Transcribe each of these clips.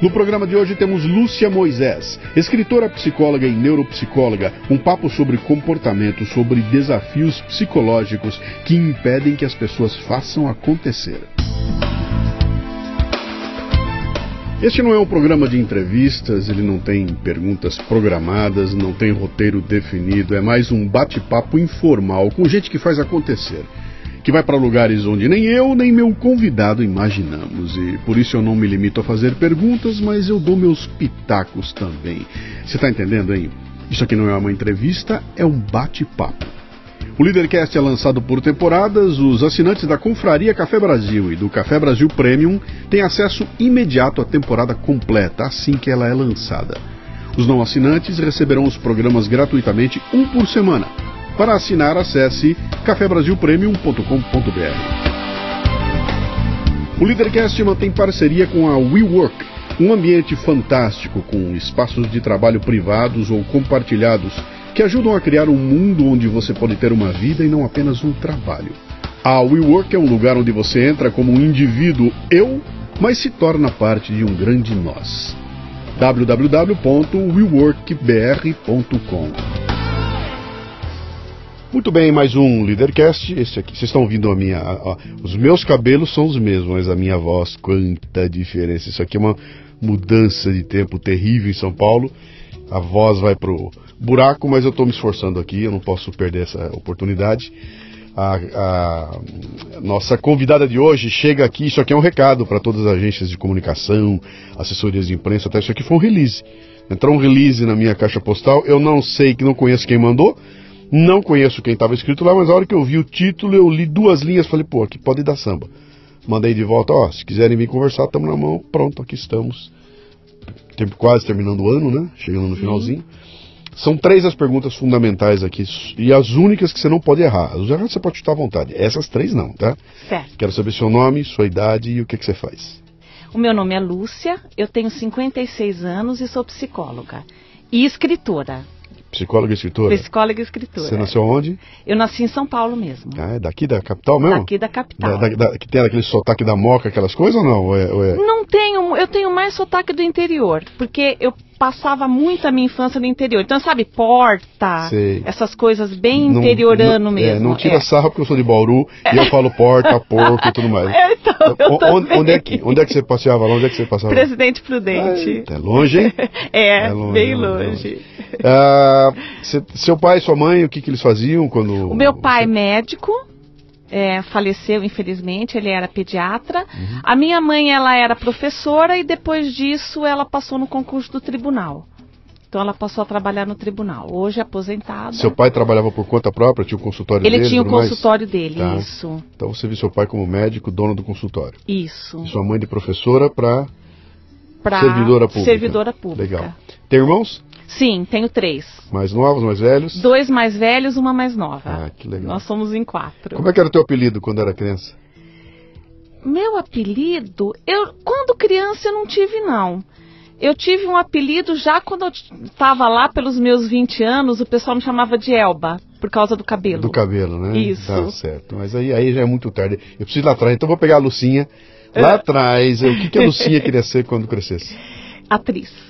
No programa de hoje temos Lúcia Moisés, escritora, psicóloga e neuropsicóloga, um papo sobre comportamento, sobre desafios psicológicos que impedem que as pessoas façam acontecer. Este não é um programa de entrevistas, ele não tem perguntas programadas, não tem roteiro definido, é mais um bate-papo informal com gente que faz acontecer que vai para lugares onde nem eu nem meu convidado imaginamos. E por isso eu não me limito a fazer perguntas, mas eu dou meus pitacos também. Você está entendendo, hein? Isso aqui não é uma entrevista, é um bate-papo. O Leadercast é lançado por temporadas. Os assinantes da Confraria Café Brasil e do Café Brasil Premium têm acesso imediato à temporada completa assim que ela é lançada. Os não assinantes receberão os programas gratuitamente um por semana para assinar, acesse cafebrasilpremium.com.br. O Leadercast mantém parceria com a WeWork, um ambiente fantástico com espaços de trabalho privados ou compartilhados que ajudam a criar um mundo onde você pode ter uma vida e não apenas um trabalho. A WeWork é um lugar onde você entra como um indivíduo eu, mas se torna parte de um grande nós. www.weworkbr.com muito bem, mais um Leadercast. Esse aqui, vocês estão ouvindo a minha. Os meus cabelos são os mesmos, mas a minha voz, quanta diferença. Isso aqui é uma mudança de tempo terrível em São Paulo. A voz vai pro buraco, mas eu estou me esforçando aqui, eu não posso perder essa oportunidade. A, a, nossa convidada de hoje chega aqui. Isso aqui é um recado para todas as agências de comunicação, assessorias de imprensa. Até isso aqui foi um release. Entrou um release na minha caixa postal. Eu não sei, que não conheço quem mandou não conheço quem estava escrito lá, mas a hora que eu vi o título, eu li duas linhas falei, pô, aqui pode dar samba. Mandei de volta, ó, se quiserem vir conversar, estamos na mão, pronto, aqui estamos. Tempo quase terminando o ano, né? Chegando no finalzinho. São três as perguntas fundamentais aqui e as únicas que você não pode errar. As erradas você pode chutar à vontade. Essas três não, tá? Certo. Quero saber seu nome, sua idade e o que, que você faz. O meu nome é Lúcia, eu tenho 56 anos e sou psicóloga e escritora. Psicóloga e escritora? Psicóloga e escritora. Você nasceu onde? Eu nasci em São Paulo mesmo. Ah, é daqui da capital mesmo? Daqui da capital. Da, da, da, que tem aquele sotaque da moca, aquelas coisas ou não? Ou é, ou é... Não tenho, eu tenho mais sotaque do interior, porque eu passava muito a minha infância no interior. Então, sabe, porta, Sei. essas coisas bem não, interiorano não, mesmo. É, não tira é. sarra porque eu sou de Bauru e eu falo porta, porco e tudo mais. É, então, eu onde, onde, é que, onde é que você passeava lá? Onde é que você passava? Presidente Prudente. Ah, é longe, hein? é, é longe, bem longe. longe. Ah, seu pai e sua mãe, o que, que eles faziam quando... O meu pai você... médico, é, faleceu, infelizmente, ele era pediatra. Uhum. A minha mãe, ela era professora e depois disso ela passou no concurso do tribunal. Então ela passou a trabalhar no tribunal. Hoje é aposentada. Seu pai trabalhava por conta própria? Tinha o um consultório ele dele? Ele tinha o um consultório mais? dele, tá. isso. Então você viu seu pai como médico, dono do consultório. Isso. E sua mãe de professora para servidora pública. Servidora pública. Legal. Tem irmãos? Sim, tenho três. Mais novos, mais velhos? Dois mais velhos, uma mais nova. Ah, que legal. Nós somos em quatro. Como é que era o teu apelido quando era criança? Meu apelido? Eu, quando criança eu não tive, não. Eu tive um apelido já quando eu estava lá pelos meus 20 anos, o pessoal me chamava de Elba, por causa do cabelo. Do cabelo, né? Isso. Tá certo. Mas aí, aí já é muito tarde. Eu preciso ir lá atrás, então vou pegar a Lucinha. Lá atrás, o que, que a Lucinha queria ser quando crescesse? Atriz.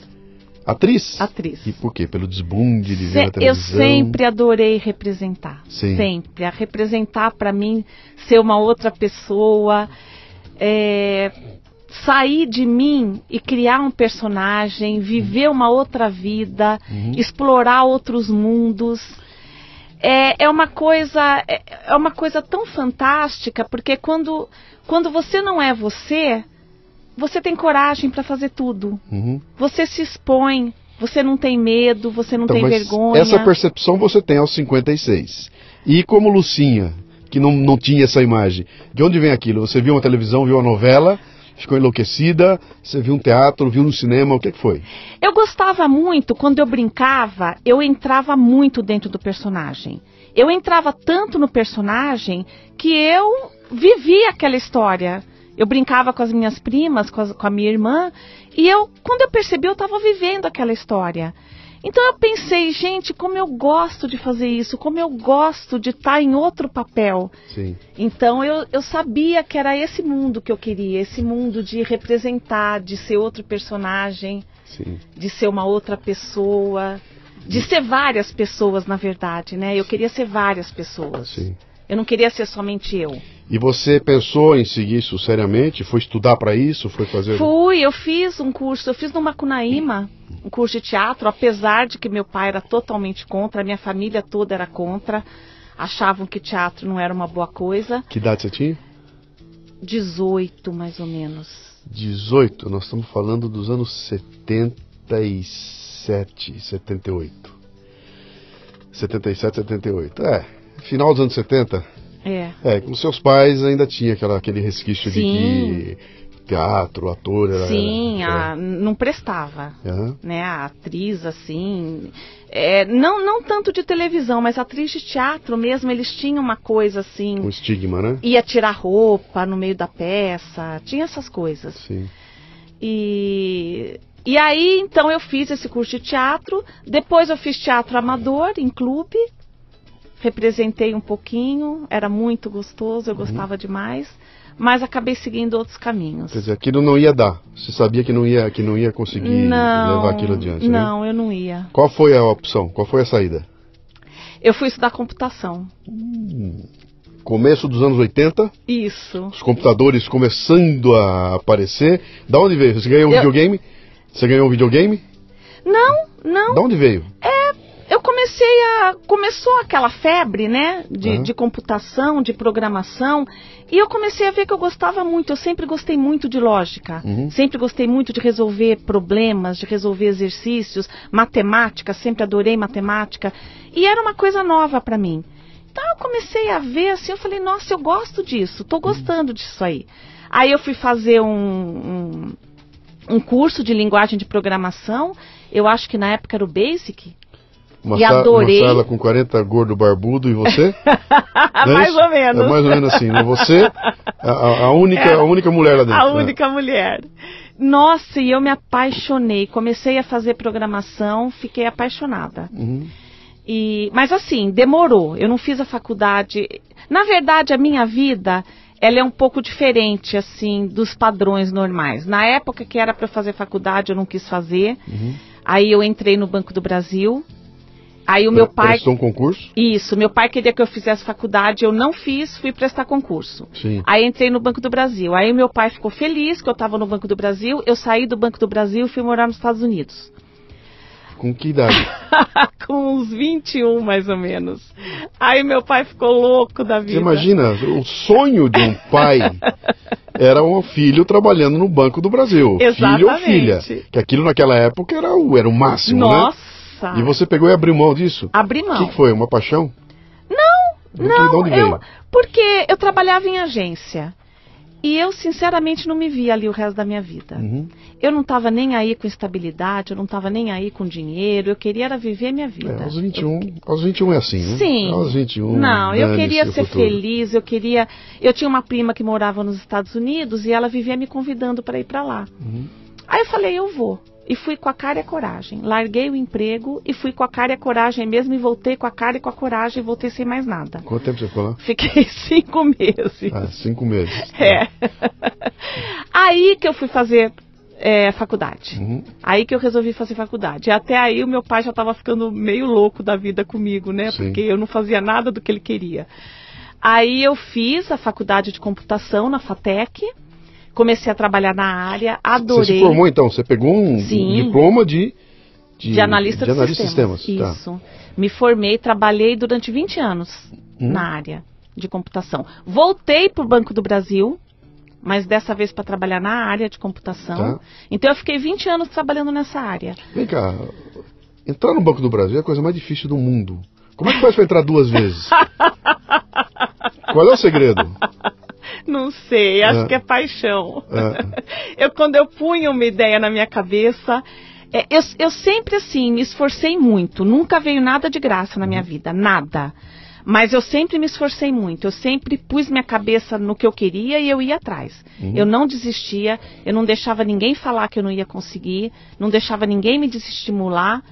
Atriz? Atriz. E por quê? Pelo desbunde de ver a televisão? Eu sempre adorei representar. Sim. Sempre. A representar para mim ser uma outra pessoa, é, sair de mim e criar um personagem, viver uma outra vida, uhum. explorar outros mundos. É, é uma coisa é, é uma coisa tão fantástica porque quando quando você não é você você tem coragem para fazer tudo. Uhum. Você se expõe, você não tem medo, você não então, tem vergonha. Essa percepção você tem aos 56. E como Lucinha, que não, não tinha essa imagem, de onde vem aquilo? Você viu uma televisão, viu uma novela, ficou enlouquecida? Você viu um teatro, viu no cinema, o que, que foi? Eu gostava muito, quando eu brincava, eu entrava muito dentro do personagem. Eu entrava tanto no personagem que eu vivia aquela história. Eu brincava com as minhas primas, com, as, com a minha irmã, e eu, quando eu percebi, eu estava vivendo aquela história. Então eu pensei, gente, como eu gosto de fazer isso, como eu gosto de estar tá em outro papel. Sim. Então eu, eu sabia que era esse mundo que eu queria, esse mundo de representar, de ser outro personagem, Sim. de ser uma outra pessoa, de ser várias pessoas, na verdade, né? Eu queria ser várias pessoas. Sim. Eu não queria ser somente eu. E você pensou em seguir isso seriamente? Foi estudar para isso? Foi fazer? Fui, eu fiz um curso, eu fiz no Macunaíma, um curso de teatro, apesar de que meu pai era totalmente contra, a minha família toda era contra, achavam que teatro não era uma boa coisa. Que idade você tinha? 18, mais ou menos. 18, nós estamos falando dos anos 77, 78. 77, 78. É, final dos anos 70. É. É, com seus pais ainda tinha aquela, aquele resquício Sim. de que teatro, ator era. Sim, era- a- não prestava. Aham. Né, a atriz, assim. é, não, não tanto de televisão, mas atriz de teatro mesmo, eles tinham uma coisa assim. Um estigma, né? Ia tirar roupa no meio da peça, tinha essas coisas. Sim. E, e aí, então, eu fiz esse curso de teatro. Depois eu fiz teatro amador em clube. Representei um pouquinho, era muito gostoso, Uhum. eu gostava demais. Mas acabei seguindo outros caminhos. Quer dizer, aquilo não ia dar. Você sabia que não ia, que não ia conseguir não, levar aquilo adiante, né? não, eu não ia. Qual foi a opção? Qual foi a saída? Eu fui estudar computação. Começo dos anos 80, Isso. os computadores começando a aparecer. Da onde veio? Você ganhou um Eu- videogame? Você ganhou um videogame? Não, não. Da onde veio? Eu comecei a. Começou aquela febre, né? De, Uhum. de computação, de programação. E eu comecei a ver que eu gostava muito. Eu sempre gostei muito de lógica. Uhum. Sempre gostei muito de resolver problemas, de resolver exercícios. Matemática, sempre adorei matemática. E era uma coisa nova para mim. Então eu comecei a ver assim, eu falei, nossa, eu gosto disso, tô gostando disso aí. Aí eu fui fazer um, um, um curso de linguagem de programação, eu acho que na época era o Basic. Uma, E adorei. uma sala com 40 gordo barbudo e você? Não é Mais ou menos. É mais ou menos assim, né? Você, a, a- única, É. a única mulher lá dentro. A né? única mulher. Nossa, e eu me apaixonei. Comecei a fazer programação, fiquei apaixonada. Uhum. E, mas assim, demorou. Eu não fiz a faculdade. Na verdade, a minha vida, ela é um pouco diferente assim dos padrões normais. Na época que era para fazer faculdade, eu não quis fazer. Uhum. Aí eu entrei no Banco do Brasil. Aí o meu pai, Prestou um concurso? isso, meu pai queria que eu fizesse faculdade, eu não fiz, fui prestar concurso. Sim. Aí entrei no Banco do Brasil. Aí meu pai ficou feliz que eu estava no Banco do Brasil. Eu saí do Banco do Brasil e fui morar nos Estados Unidos. Com que idade? Com uns 21, mais ou menos. Aí meu pai ficou louco da vida. Você imagina, o sonho de um pai era um filho trabalhando no Banco do Brasil. Filho ou filha. Exatamente. Que aquilo naquela época era o, era o máximo, Nossa! né? E você pegou e abriu mão disso? Abri O mão. que, que foi? Uma paixão? Não, não. veio? eu, porque eu trabalhava em agência. E eu, sinceramente, não me via ali o resto da minha vida. Uhum. Eu não estava nem aí com estabilidade, eu não estava nem aí com dinheiro, eu queria era viver minha vida. É, aos 21, aos 21 é assim, né? Sim. Aos 21. Não, eu queria o ser futuro. feliz, eu queria. Eu tinha uma prima que morava nos Estados Unidos e ela vivia me convidando para ir para lá. Uhum. Aí eu falei, eu vou. E fui com a cara e a coragem. Larguei o emprego e fui com a cara e a coragem mesmo e voltei com a cara e com a coragem e voltei sem mais nada. Quanto tempo você ficou lá? Fiquei cinco meses. Ah, cinco meses. É. Aí que eu fui fazer é, faculdade. Uhum. Aí que eu resolvi fazer faculdade. E até aí o meu pai já estava ficando meio louco da vida comigo, né? Sim. Porque eu não fazia nada do que ele queria. Aí eu fiz a faculdade de computação na FATEC. Comecei a trabalhar na área, adorei. Você se formou então? Você pegou um Sim. diploma de, de, de analista de analista sistemas. de sistemas. Tá. Isso. Me formei, trabalhei durante 20 anos Hum. na área de computação. Voltei para o Banco do Brasil, mas dessa vez para trabalhar na área de computação. Tá. Então eu fiquei 20 anos trabalhando nessa área. Vem cá, entrar no Banco do Brasil é a coisa mais difícil do mundo. Como é que faz para entrar duas vezes? Qual é o segredo? Não sei, acho Ah. que é paixão. Ah. Eu, quando eu punha uma ideia na minha cabeça, é, eu, eu sempre assim me esforcei muito. Nunca veio nada de graça na Uhum. minha vida, nada. Mas eu sempre me esforcei muito. Eu sempre pus minha cabeça no que eu queria e eu ia atrás. Uhum. Eu não desistia. Eu não deixava ninguém falar que eu não ia conseguir. Não deixava ninguém me desestimular.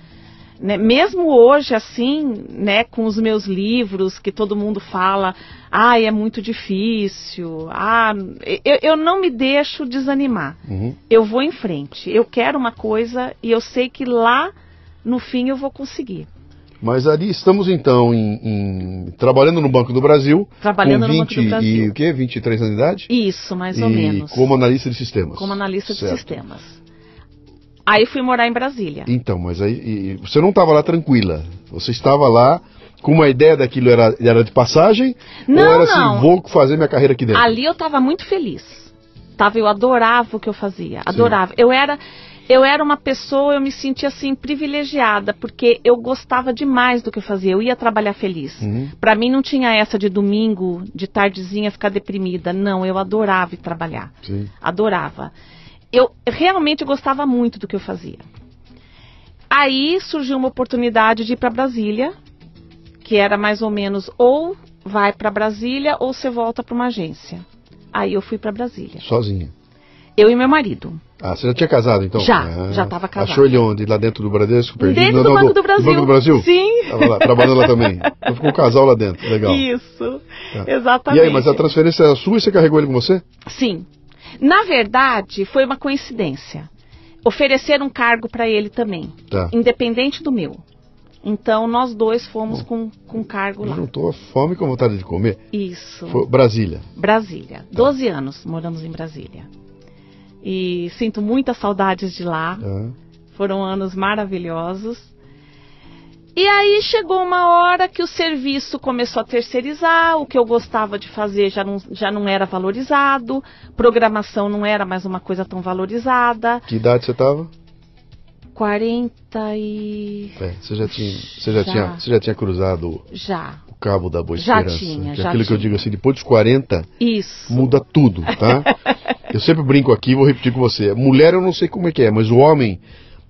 Né? Mesmo hoje, assim, né, com os meus livros, que todo mundo fala, ai, é muito difícil, ah, eu, eu não me deixo desanimar. Uhum. Eu vou em frente. Eu quero uma coisa e eu sei que lá, no fim, eu vou conseguir. Mas ali estamos então em, em- trabalhando no Banco do Brasil. Trabalhando com no Banco do 20 E Brasil. o quê? 23 anos de idade? Isso, mais ou e menos. como analista de sistemas. Como analista de Certo. sistemas. Aí fui morar em Brasília. Então, mas aí você não estava lá tranquila. Você estava lá com uma ideia daquilo era, era de passagem? Não, ou era não. assim, vou fazer minha carreira aqui dentro? Ali eu estava muito feliz. Tava, eu adorava o que eu fazia. Adorava. Eu era, eu era uma pessoa, eu me sentia assim privilegiada, porque eu gostava demais do que eu fazia. Eu ia trabalhar feliz. Uhum. Pra mim não tinha essa de domingo, de tardezinha ficar deprimida. Não, eu adorava ir trabalhar. Sim. Adorava. Eu realmente gostava muito do que eu fazia. Aí surgiu uma oportunidade de ir para Brasília, que era mais ou menos ou vai para Brasília ou você volta para uma agência. Aí eu fui para Brasília. Sozinha. Eu e meu marido. Ah, você já tinha casado então? Já, Ah, já tava casada. Achou ele onde? Lá dentro do Bradesco? Perdido? Dentro do não, Banco do Brasil. Banco do Brasil? Sim. Lá, trabalhando lá também. Então ficou um casal lá dentro. Legal. Isso. Tá. Exatamente. E aí, mas a transferência era sua e você carregou ele com você? Sim. Na verdade, foi uma coincidência. Ofereceram um cargo para ele também, Tá. independente do meu. Então nós dois fomos com, com cargo lá. Juntou a fome com a vontade de comer. Isso. Foi Brasília. Brasília. 12 anos moramos em Brasília. E sinto muitas saudades de lá. Foram anos maravilhosos. E aí chegou uma hora que o serviço começou a terceirizar, o que eu gostava de fazer já não, já não era valorizado, programação não era mais uma coisa tão valorizada. Que idade você estava? 40 e. É, você já tinha, você já Já. tinha, você já tinha cruzado Já. o cabo da boa Já esperança. tinha, Que é já aquilo que eu tinha. digo assim, depois dos 40 Isso. muda tudo, tá? eu sempre brinco aqui, vou repetir com você. Mulher eu não sei como é que é, mas o homem,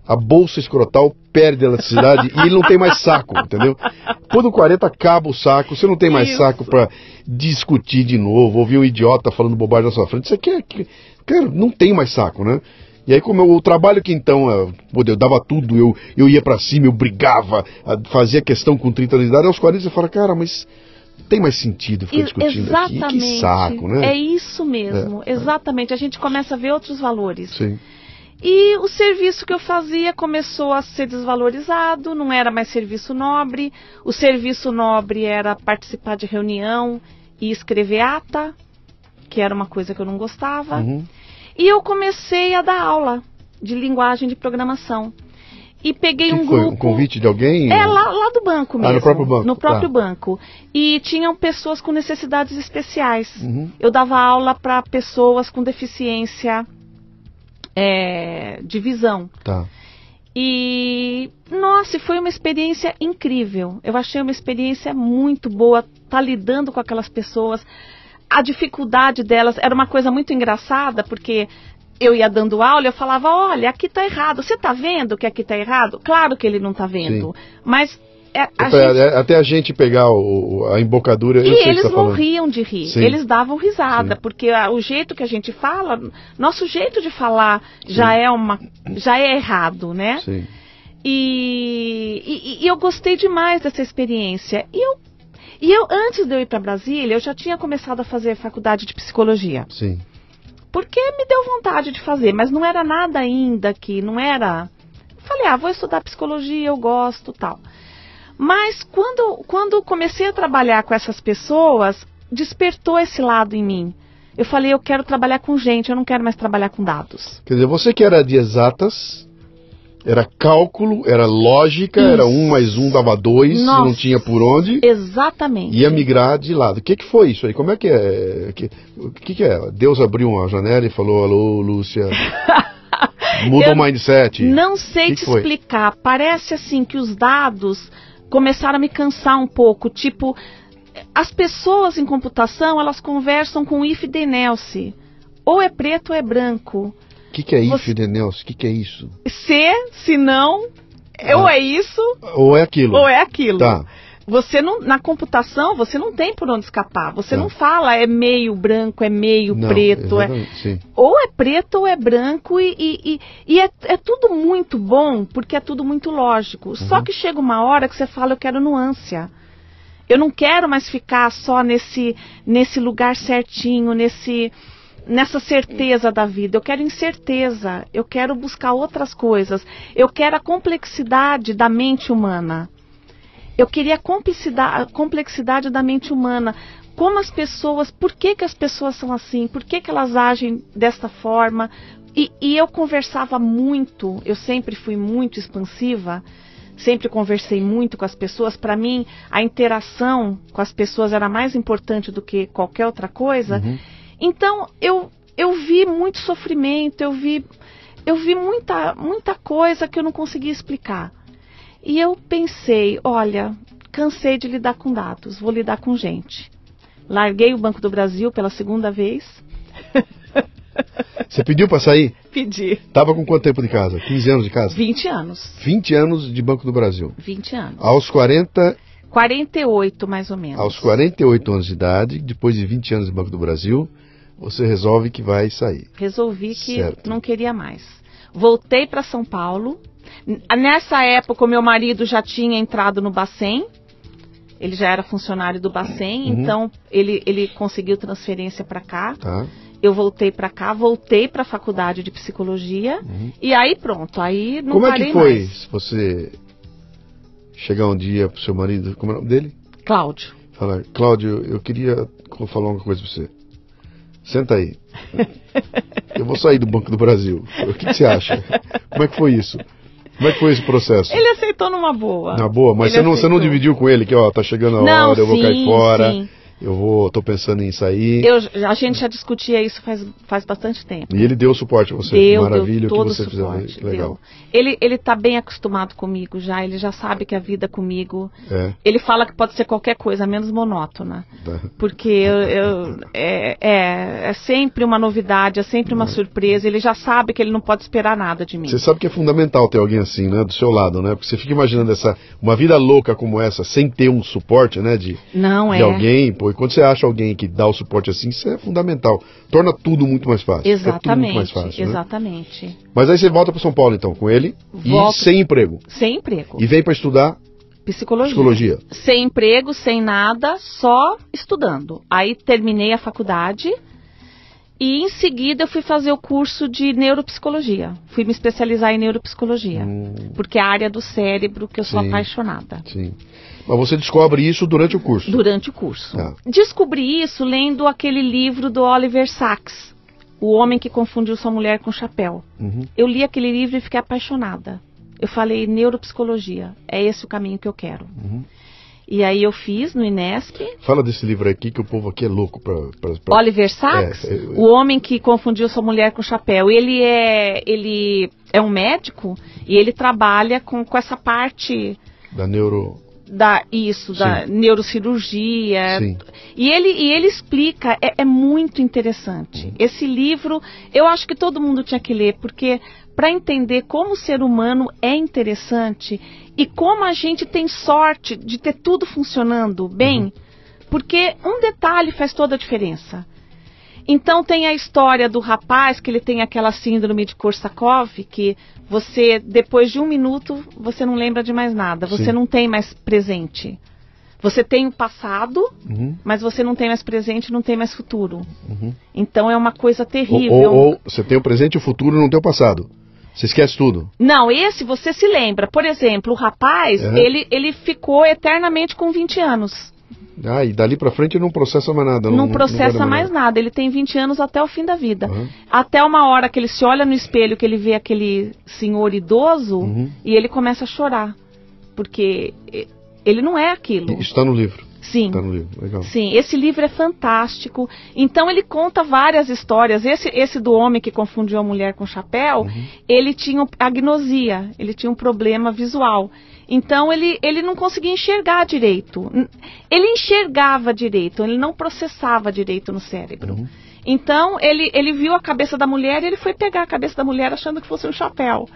a bolsa escrotal perde a elasticidade e ele não tem mais saco, entendeu? Depois do 40 acaba o saco, você não tem mais Isso. saco pra discutir de novo, ouvir um idiota falando bobagem na sua frente. Isso aqui é. que- Cara, não tem mais saco, né? E aí, como eu- o trabalho que então, eu, pô, eu dava tudo, eu, eu ia pra cima, eu brigava, fazia questão com 30 anos de idade, aos 40 você fala, cara, mas tem mais sentido ficar discutindo aqui. Exatamente. Que saco, né? É isso mesmo, exatamente. A gente começa a ver outros valores. Sim. E o serviço que eu fazia começou a ser desvalorizado, não era mais serviço nobre. O serviço nobre era participar de reunião e escrever ata, que era uma coisa que eu não gostava. Uhum. E eu comecei a dar aula de linguagem de programação. E peguei que um foi? grupo. Um convite de alguém? É lá, lá do banco Ah, mesmo. no próprio banco, No próprio tá. banco. E tinham pessoas com necessidades especiais. Uhum. Eu dava aula para pessoas com deficiência é, de visão. Tá. E, nossa, foi uma experiência incrível. Eu achei uma experiência muito boa estar lidando com aquelas pessoas. A dificuldade delas era uma coisa muito engraçada, porque eu ia dando aula e eu falava: olha, aqui tá errado. Você tá vendo que aqui tá errado? Claro que ele não tá vendo. Mas é, a Até, gente é- até a gente pegar o- a embocadura, eu e eles tá falando. morriam de rir. Sim. Eles davam risada, Sim. porque ah, o jeito que a gente fala, nosso jeito de falar já Sim. é uma, já é errado, né? Sim. E, e- e eu gostei demais dessa experiência. E eu, e eu antes de eu ir para Brasília, eu já tinha começado a fazer faculdade de psicologia, Sim. porque me deu vontade de fazer, mas não era nada ainda que não era. Eu falei, ah, vou estudar psicologia, eu gosto, tal. Mas quando, quando comecei a trabalhar com essas pessoas, despertou esse lado em mim. Eu falei, eu quero trabalhar com gente, eu não quero mais trabalhar com dados. Quer dizer, você que era de exatas, era cálculo, era lógica, Isso. era um mais um dava dois, Nossa. não tinha por onde, Exatamente. ia migrar de lado. O que, que foi isso aí? Como é que é? Que- O que, que é? Deus abriu uma janela e falou, alô, Lúcia, muda Eu o mindset. Não sei Que te que explicar. Parece assim que os dados começaram a me cansar um pouco. Tipo, as pessoas em computação, elas conversam com if then else. Ou é preto ou é branco. O que, que é Você- if, Denels? O que, que é isso? Se, se não, ou Ah. é isso Ou é aquilo? ou é aquilo. Tá. Você não, na computação, você não tem por onde escapar. Você Tá. não fala é meio branco, é meio Não, preto. É, Sim. ou é preto ou é branco e, e, e- e é, é tudo muito bom, porque é tudo muito lógico. Uhum. Só que chega uma hora que você fala, eu quero nuância. Eu não quero mais ficar só nesse, nesse lugar certinho, nesse, nessa certeza da vida. Eu quero incerteza. Eu quero buscar outras coisas. Eu quero a complexidade da mente humana. Eu queria a complexidade, da mente humana. Como as pessoas, por que, que as pessoas são assim? Por que, que elas agem desta forma? E, e eu conversava muito, eu sempre fui muito expansiva, sempre conversei muito com as pessoas. Para mim, a interação com as pessoas era mais importante do que qualquer outra coisa. Uhum. Então, eu, eu vi muito sofrimento, eu vi, eu vi muita, muita coisa que eu não conseguia explicar. E eu pensei, olha, cansei de lidar com dados, vou lidar com gente. Larguei o Banco do Brasil pela segunda vez. Você pediu pra sair? Pedi. Tava com quanto tempo de casa? 15 anos de casa? 20 anos. 20 anos de Banco do Brasil. 20 anos. Aos 40, 48, mais ou menos. aos 48 anos de idade, depois de 20 anos de Banco do Brasil, você resolve que vai sair. Resolvi que Certo. não queria mais. Voltei para São Paulo. Nessa época, o meu marido já tinha entrado no Bacen. Ele já era funcionário do Bacen, Uhum. então ele, ele conseguiu transferência para cá. Tá? Eu voltei para cá, voltei para a faculdade de psicologia. Uhum. E aí pronto, aí não Como é parei que foi mais. você chegar um dia pro seu marido, como é o nome dele? Cláudio. Falar, Cláudio, eu queria falar uma coisa pra você. Senta aí. Eu vou sair do Banco do Brasil. O que, que você acha? Como é que foi isso? Como é que foi esse processo? Ele aceitou numa boa. Na boa, mas Ele você não, você não dividiu com ele que, ó, tá chegando a Não, hora, eu vou cair fora, sim. Eu vou, tô pensando em sair. Eu, a gente já discutia isso faz, faz bastante tempo. E ele deu suporte a você. Deu, Maravilha deu o que você fizer. suporte. Legal. Deu. Ele, ele tá bem acostumado comigo já, ele já sabe que a vida comigo. É, Ele fala que pode ser qualquer coisa, menos monótona. tá. Porque eu, eu- é, é, é sempre uma novidade, é sempre uma surpresa. Ele já sabe que ele não pode esperar nada de mim. Você sabe que é fundamental ter alguém assim, né, do seu lado, né? Porque você fica imaginando essa uma vida louca como essa, sem ter um suporte, né, de, Não de é. alguém, pô, e quando você acha alguém que dá o suporte assim, isso é fundamental. Torna tudo muito mais fácil. Exatamente, mais fácil, né? exatamente. Mas aí você volta para São Paulo então com ele Volto. e sem emprego. Sem emprego. E vem para estudar Psicologia. psicologia. Sem emprego, sem nada, só estudando. Aí terminei a faculdade e em seguida eu fui fazer o curso de neuropsicologia. Fui me especializar em neuropsicologia. Hum, Porque é a área do cérebro que eu sou Sim. apaixonada. sim. Mas você descobre isso durante o curso. Durante o curso. Tá. Descobri isso lendo aquele livro do Oliver Sacks, O Homem que Confundiu Sua Mulher com Chapéu. Uhum. Eu li aquele livro e fiquei apaixonada. Eu falei, neuropsicologia, é esse o caminho que eu quero. Uhum. E aí eu fiz no Inesp, Fala desse livro aqui que o povo aqui é louco pra. pra, pra- Oliver Sacks, É, é, o homem que confundiu sua mulher com chapéu. Ele é, ele é um médico e ele trabalha com, com essa parte Da neuro. da isso, da neurocirurgia. Sim. E ele, e ele explica, é, é muito interessante. Esse livro, eu acho que todo mundo tinha que ler, porque para entender como o ser humano é interessante e como a gente tem sorte de ter tudo funcionando bem, porque um detalhe faz toda a diferença. Então tem a história do rapaz que ele tem aquela síndrome de Korsakoff, que você, depois de um minuto, você não lembra de mais nada, você Sim. não tem mais presente. Você tem o passado, Uhum, mas você não tem mais presente, não tem mais futuro. uhum. Então é uma coisa Ou, terrível. ou- ou você tem o presente e o futuro não tem o passado. Você esquece tudo. Não, esse você se lembra. Por exemplo, o rapaz, Uhum. ele, ele ficou eternamente com 20 anos. Ah, e dali pra frente não processa mais nada. Não, Não, processa guarda mais nada. Ele tem 20 anos até o fim da vida. Uhum. Até uma hora que ele se olha no espelho, que ele vê aquele senhor idoso Uhum. e ele começa a chorar. Porque ele não é aquilo. Está no livro. Sim. Tá no livro, legal. Sim, esse livro é fantástico. Então ele conta várias histórias. Esse, esse do homem que confundiu a mulher com chapéu, Uhum. ele tinha agnosia, ele tinha um problema visual. Então ele, ele não conseguia enxergar direito. Ele enxergava direito, ele não processava direito no cérebro. Uhum. Então ele, ele viu a cabeça da mulher e ele foi pegar a cabeça da mulher achando que fosse um chapéu.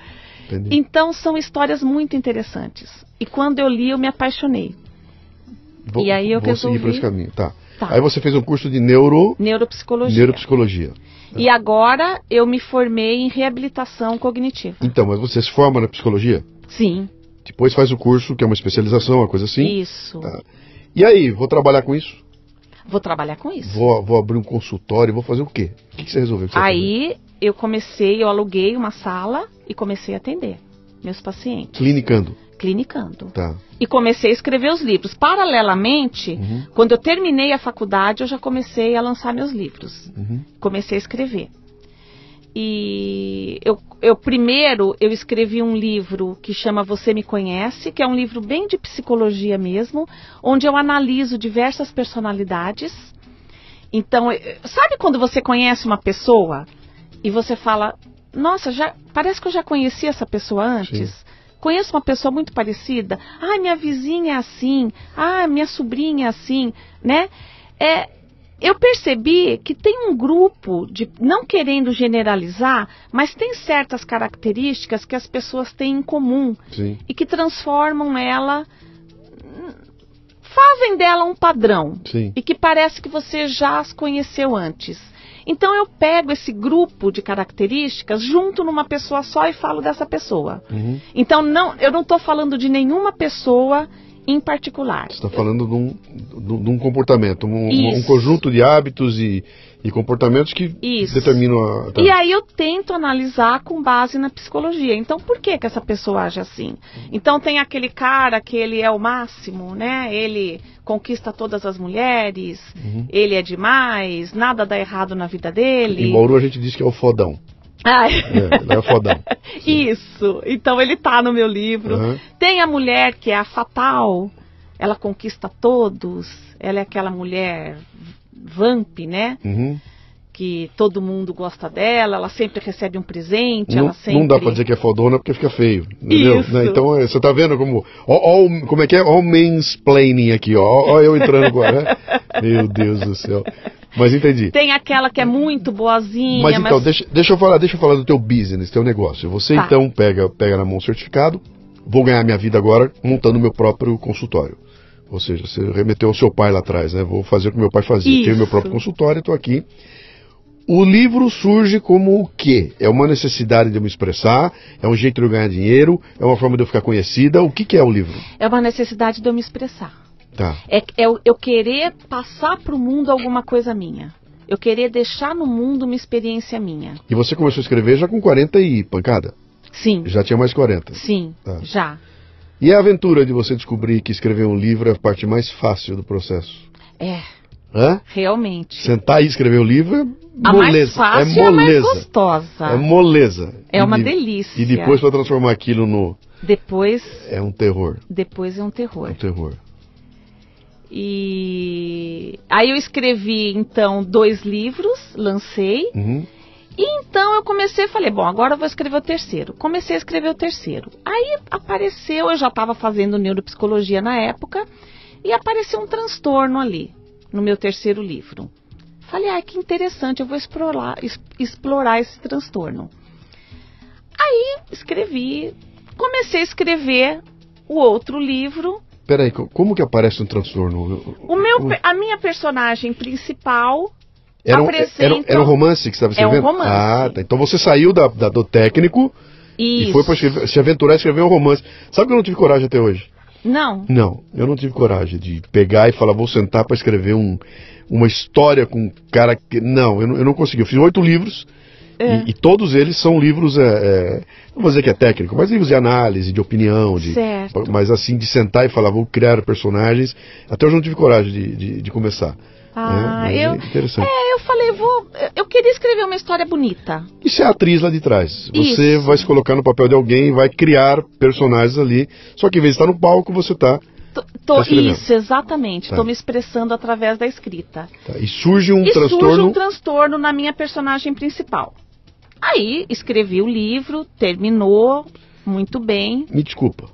Entendi. Então são histórias muito interessantes. E quando eu li, eu me apaixonei. Vou, e aí eu vou seguir por esse caminho. Tá. Tá. Aí você fez um curso de neuro, Neuropsicologia. neuropsicologia. E agora eu me formei em reabilitação cognitiva. Então, mas você se forma na psicologia? Sim, Depois faz o curso, que é uma especialização, uma coisa assim. isso. Tá. E aí, vou trabalhar com isso? Vou trabalhar com isso. Vou, vou abrir um consultório, vou fazer o quê? O que, que você resolveu? que você Aí eu comecei, eu aluguei uma sala e comecei a atender meus pacientes, Clinicando. Clinicando. Tá. E comecei a escrever os livros. Paralelamente, Uhum. quando eu terminei a faculdade, eu já comecei a lançar meus livros. Uhum. comecei a escrever. E eu, eu primeiro eu escrevi um livro que chama Você Me Conhece, que é um livro bem de psicologia mesmo, onde eu analiso diversas personalidades. Então, eh, sabe quando você conhece uma pessoa e você fala, nossa, já parece que eu já conheci essa pessoa antes? Conheço uma pessoa muito parecida. Ah, minha vizinha é assim. Ah, minha sobrinha é assim, né? É, eu percebi que tem um grupo de, não querendo generalizar, mas tem certas características que as pessoas têm em comum Sim. e que transformam ela, fazem dela um padrão Sim. e que parece que você já as conheceu antes. Então eu pego esse grupo de características junto numa pessoa só e falo dessa pessoa. Uhum. Então não, eu não estou falando de nenhuma pessoa em particular. Você está falando de um, de um- comportamento, um, um conjunto de hábitos e, e comportamentos que Isso. determinam a. tá. E aí eu tento analisar com base na psicologia. Então, por que que essa pessoa age assim? Então tem aquele cara que ele é o máximo, né? Ele conquista todas as mulheres, Uhum. ele é demais, nada dá errado na vida dele. Em Bauru a gente diz que é o fodão. Ah, É, ele é fodão. Isso. Então ele tá no meu livro. Uhum. Tem a mulher que é a fatal. Ela conquista todos. Ela é aquela mulher vamp, né? Uhum. Que todo mundo gosta dela. Ela sempre recebe um presente. Não, sempre... não dá pra dizer que é fodona porque fica feio. Entendeu? Né? Então é, você tá vendo como. Ó, ó como é que é? Ó o mansplaining aqui, ó. Ó eu entrando agora. né? Meu Deus do céu. Mas entendi. Tem aquela que é muito boazinha, Mas mas, então, deixa, deixa eu falar, deixa eu falar do teu business, teu negócio. Você Tá. então pega, pega na mão o certificado, vou ganhar minha vida agora montando meu próprio consultório. Ou seja, você remeteu ao seu pai lá atrás, né? Vou fazer o que meu pai fazia. Tenho meu Isso. próprio consultório, estou aqui. O livro surge como o quê? É uma necessidade de eu me expressar? É um jeito de eu ganhar dinheiro? É uma forma de eu ficar conhecida? O que, que é o livro? é uma necessidade de eu me expressar. Tá. É, é eu- querer passar para o mundo alguma coisa minha. Eu querer deixar no mundo uma experiência minha. E você começou a escrever já com 40 e pancada? Sim, Já tinha mais 40. sim, Tá. já. E a aventura de você descobrir que escrever um livro é a parte mais fácil do processo? É, Hã? realmente. Sentar e escrever o livro é A moleza. mais fácil é e a mais moleza. gostosa. É moleza. É E uma de- delícia. E depois para transformar aquilo no. Depois, É um terror. depois é um É terror. um terror. E aí eu escrevi então dois livros, lancei. Uhum. E então eu comecei, falei, bom, agora eu vou escrever o terceiro. Comecei a escrever o terceiro. Aí apareceu, eu já estava fazendo neuropsicologia na época, e apareceu um transtorno ali, no meu terceiro livro. Falei, ah, que interessante, eu vou explorar, explorar esse transtorno. Aí escrevi, comecei a escrever o outro livro. Peraí, co- como que aparece um transtorno? O meu, a minha personagem principal Era um, apresenta- era, era um romance que você estava É um escrevendo? romance. Ah, tá. Então você saiu da, da- do técnico e e foi para se aventurar e escrever um romance. Sabe que eu não tive coragem até hoje? Não, Não, eu não tive coragem de pegar e falar, vou sentar para escrever um, uma história com um cara que. Não, eu não, eu não consegui. Eu fiz oito livros É. e, e todos eles são livros, é, é, não vou dizer que é técnico, mas livros de análise, de opinião, de, Certo. mas assim, de sentar e falar, vou criar personagens. Até hoje eu não tive coragem de, de, de começar. Ah, né? Eu, é interessante. é, eu falei, vou, eu queria escrever uma história bonita. Você é a atriz lá de trás. Você Isso. vai se colocar no papel de alguém, vai criar personagens ali. Só que em vez de estar no palco, você está Tô, tô- Tá escrevendo. isso, exatamente. Tá. Estou me expressando através da escrita. Tá, E surge um e surge transtorno. um transtorno na minha personagem principal. Aí escrevi o livro, terminou muito bem. Me desculpa.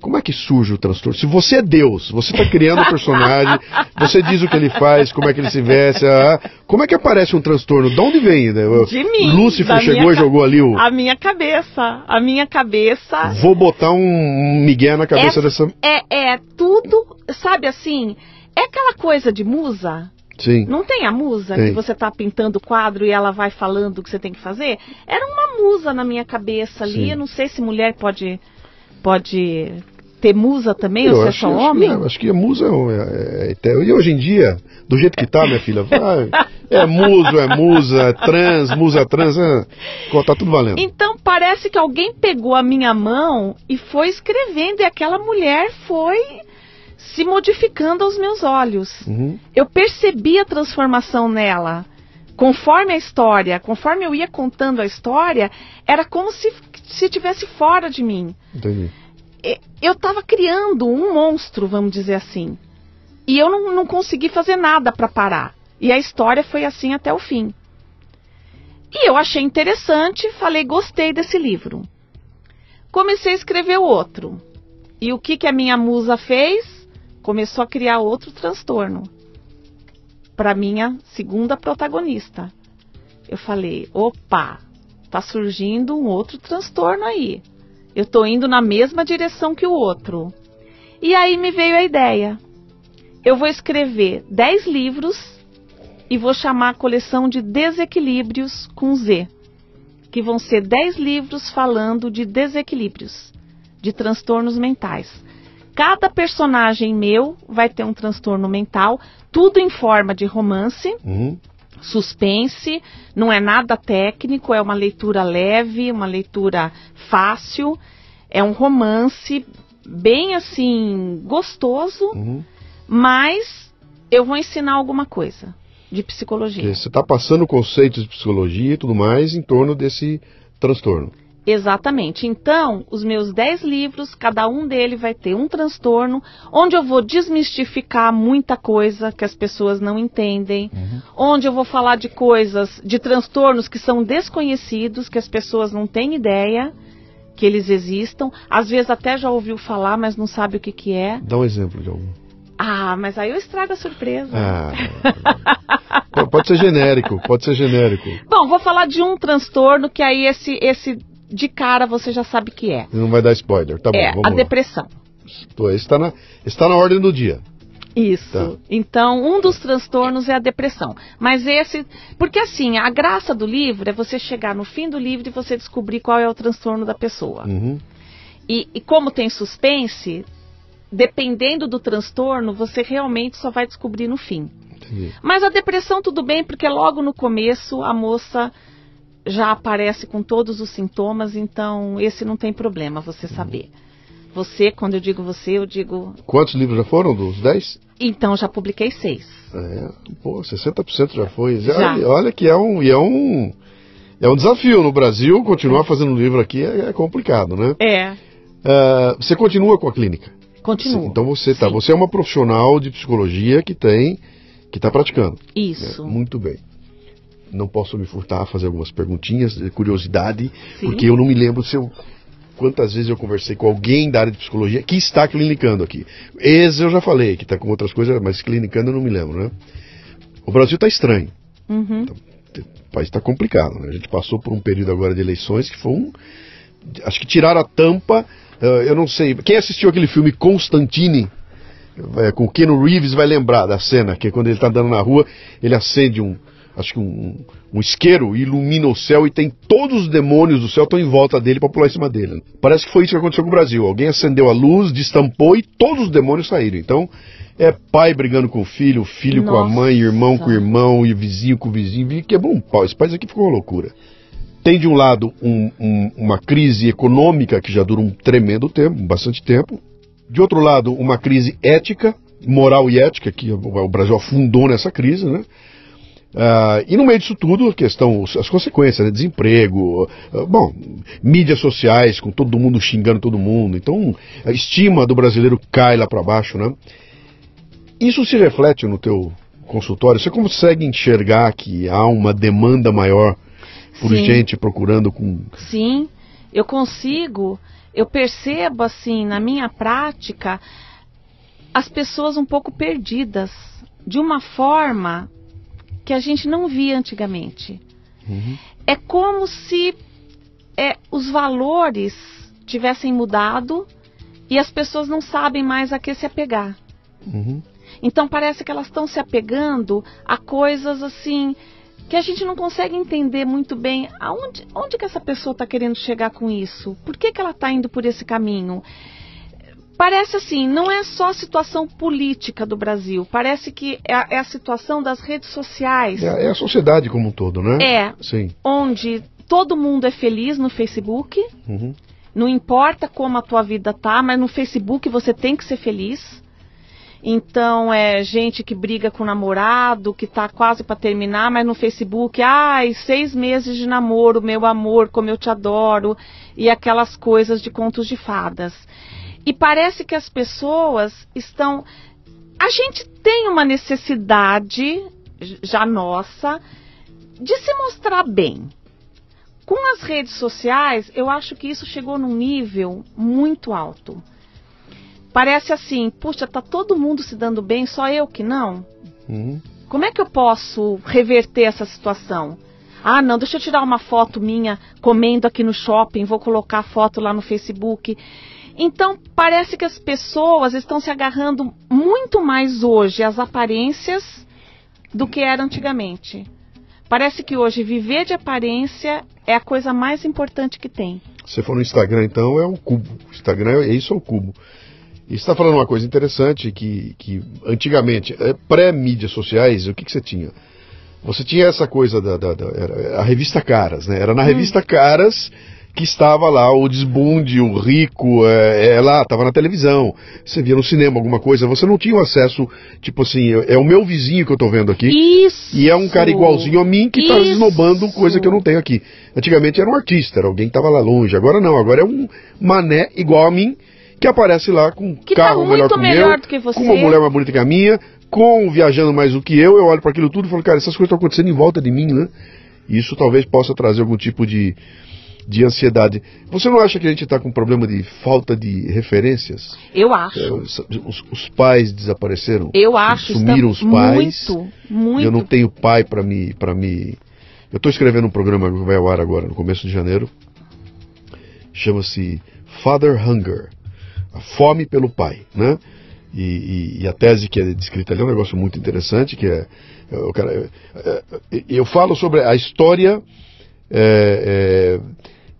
Como é que surge o transtorno? Se você é Deus, você está criando o personagem, você diz o que ele faz, como é que ele se veste, ah, como é que aparece um transtorno? De onde vem? né? De mim. Lúcifer chegou e jogou ali o. A minha cabeça. A minha cabeça. Vou botar um migué na cabeça É- dessa. É, é tudo, sabe assim? É aquela coisa de musa. Sim. Não tem a musa Tem. que você tá pintando o quadro e ela vai falando o que você tem que fazer? Era uma musa na minha cabeça ali. Sim. Eu não sei se mulher pode pode ter musa também, Eu ou se é acho, só acho homem. Que, é, acho que a musa é, é, é- é- E hoje em dia, do jeito que tá, minha filha, vai, é muso, é musa, é trans, musa trans, é, tá tudo valendo. Então parece que alguém pegou a minha mão e foi escrevendo, e aquela mulher foi se modificando aos meus olhos. Uhum. Eu percebi a transformação nela. Conforme a história, conforme eu ia contando a história, era como se se tivesse fora de mim. Entendi. Eu estava criando um monstro, vamos dizer assim. E eu não, não consegui fazer nada para parar. E a história foi assim até o fim. E eu achei interessante, falei, gostei desse livro. Comecei a escrever outro. E o que, que a minha musa fez? Começou a criar outro transtorno. Para minha segunda protagonista. Eu falei, opa, tá surgindo um outro transtorno aí. Eu tô indo na mesma direção que o outro. E aí me veio a ideia. Eu vou escrever 10 livros e vou chamar a coleção de Desequilíbrios com Z. Que vão ser 10 livros falando de desequilíbrios, de transtornos mentais. Cada personagem meu vai ter um transtorno mental, tudo em forma de romance, Uhum. suspense, não é nada técnico, é uma leitura leve, uma leitura fácil, é um romance bem assim gostoso, Uhum. mas eu vou ensinar alguma coisa de psicologia. Você está passando conceitos de psicologia e tudo mais em torno desse transtorno. Exatamente. Então, os meus 10 livros, cada um deles vai ter um transtorno, onde eu vou desmistificar muita coisa que as pessoas não entendem, onde eu vou falar de coisas, de transtornos que são desconhecidos, que as pessoas não têm ideia que eles existam, às vezes até já ouviu falar, mas não sabe o que, que é. Dá um exemplo de algum. Ah, mas aí eu estrago a surpresa. Ah, pode ser genérico, pode ser genérico. Bom, vou falar de um transtorno que aí esse, esse de cara você já sabe que é. Não vai dar spoiler, tá bom, é vamos a lá. depressão. Está na, está na ordem do dia. Isso. Tá. Então, um dos transtornos é a depressão. Mas esse. Porque assim, a graça do livro é você chegar no fim do livro e você descobrir qual é o transtorno da pessoa. Uhum. E, e como tem suspense, dependendo do transtorno, você realmente só vai descobrir no fim. Entendi. Mas a depressão, tudo bem, porque logo no começo a moça já aparece com todos os sintomas, então esse não tem problema você saber. Você, quando eu digo você, eu digo. Quantos livros já foram? Dos 10? Então já publiquei seis. É, pô, 60% já foi. Já. Olha, olha que é um, e é um. É um desafio no Brasil, continuar fazendo livro aqui é, é complicado, né? É, Ah, você continua com a clínica? continua. Então você tá, Sim. você é uma profissional de psicologia que tem, que está praticando. né? Isso. Muito bem. Não posso me furtar a fazer algumas perguntinhas de curiosidade, Sim. porque eu não me lembro se eu quantas vezes eu conversei com alguém da área de psicologia que está clinicando aqui. Esse eu já falei, que está com outras coisas, mas clinicando eu não me lembro, né? O Brasil está estranho. Uhum. O país está complicado, né? A gente passou por um período agora de eleições que foi um. Acho que tiraram a tampa. eh, eu não sei. Quem assistiu aquele filme Constantine, eh, com o Keanu Reeves, vai lembrar da cena, que é quando ele está andando na rua, ele acende um. Acho que um, um isqueiro e ilumina o céu e tem todos os demônios do céu estão em volta dele para pular em cima dele. Parece que foi isso que aconteceu com o Brasil. Alguém acendeu a luz, destampou e todos os demônios saíram. Então, é pai brigando com o filho, filho com a Nossa. mãe, irmão com o irmão e vizinho com o vizinho. Vi- Quebrou um pau. Esse país aqui ficou uma loucura. Tem de um lado um- um- uma crise econômica que já dura um tremendo tempo, bastante tempo. De outro lado, uma crise ética, moral e ética, que o Brasil afundou nessa crise, né? Uh, e no meio disso tudo, a questão, as consequências, né? desemprego, uh, bom, mídias sociais com todo mundo xingando todo mundo. Então, a estima do brasileiro cai lá para baixo, né? Isso se reflete no teu consultório? Você consegue enxergar que há uma demanda maior por Sim. gente procurando com... Sim, eu consigo, eu percebo assim, na minha prática, as pessoas um pouco perdidas, de uma forma que a gente não via antigamente. Uhum. É como se é, os valores tivessem mudado e as pessoas não sabem mais a que se apegar. Uhum. Então parece que elas estão se apegando a coisas assim que a gente não consegue entender muito bem aonde onde que essa pessoa está querendo chegar com isso. Por que, que ela está indo por esse caminho? Parece assim, não é só a situação política do Brasil, parece que é a, é a situação das redes sociais. É, é, a sociedade como um todo, né? É. Sim. Onde todo mundo é feliz no Facebook. Uhum. Não importa como a tua vida tá, mas no Facebook você tem que ser feliz. Então é gente que briga com o namorado, que tá quase para terminar, mas no Facebook, ai, seis meses de namoro, meu amor, como eu te adoro, e aquelas coisas de contos de fadas. E parece que as pessoas estão. A gente tem uma necessidade, já nossa, de se mostrar bem. Com as redes sociais, eu acho que isso chegou num nível muito alto. Parece assim, puxa, tá todo mundo se dando bem, só eu que não? Uhum. Como é que eu posso reverter essa situação? Ah, não, deixa eu tirar uma foto minha comendo aqui no shopping, vou colocar a foto lá no Facebook. Então, parece que as pessoas estão se agarrando muito mais hoje às aparências do que era antigamente. Parece que hoje viver de aparência é a coisa mais importante que tem. Se for no Instagram, então, é o cubo. O Instagram é isso, é o cubo. E você está falando uma coisa interessante que, que antigamente, é, pré-mídias sociais, o que, que você tinha? Você tinha essa coisa da, da, da a revista Caras, né? Era na hum. revista Caras que estava lá o desbunde, o rico, é, é lá, estava na televisão. Você via no cinema alguma coisa, você não tinha o acesso, tipo assim, é, o meu vizinho que eu estou vendo aqui. Isso. E é um cara igualzinho a mim que está esnobando coisa que eu não tenho aqui. Antigamente era um artista, era alguém que estava lá longe. Agora não, agora é um mané igual a mim que aparece lá com um carro tá melhor que melhor meu, com uma mulher mais bonita que a minha, com viajando mais do que eu, eu olho para aquilo tudo e falo, cara, essas coisas estão acontecendo em volta de mim, né? Isso talvez possa trazer algum tipo de de ansiedade. Você não acha que a gente está com um problema de falta de referências? Eu acho. É, os, os, pais desapareceram. Eu acho. Sumiram os pais. Muito, muito. Eu não tenho pai para me, para me. Eu estou escrevendo um programa que vai ao ar agora no começo de janeiro. Chama-se Father Hunger, a fome pelo pai, né? E, e, e, a tese que é descrita ali é um negócio muito interessante, que é, eu, cara, eu, eu falo sobre a história é, é,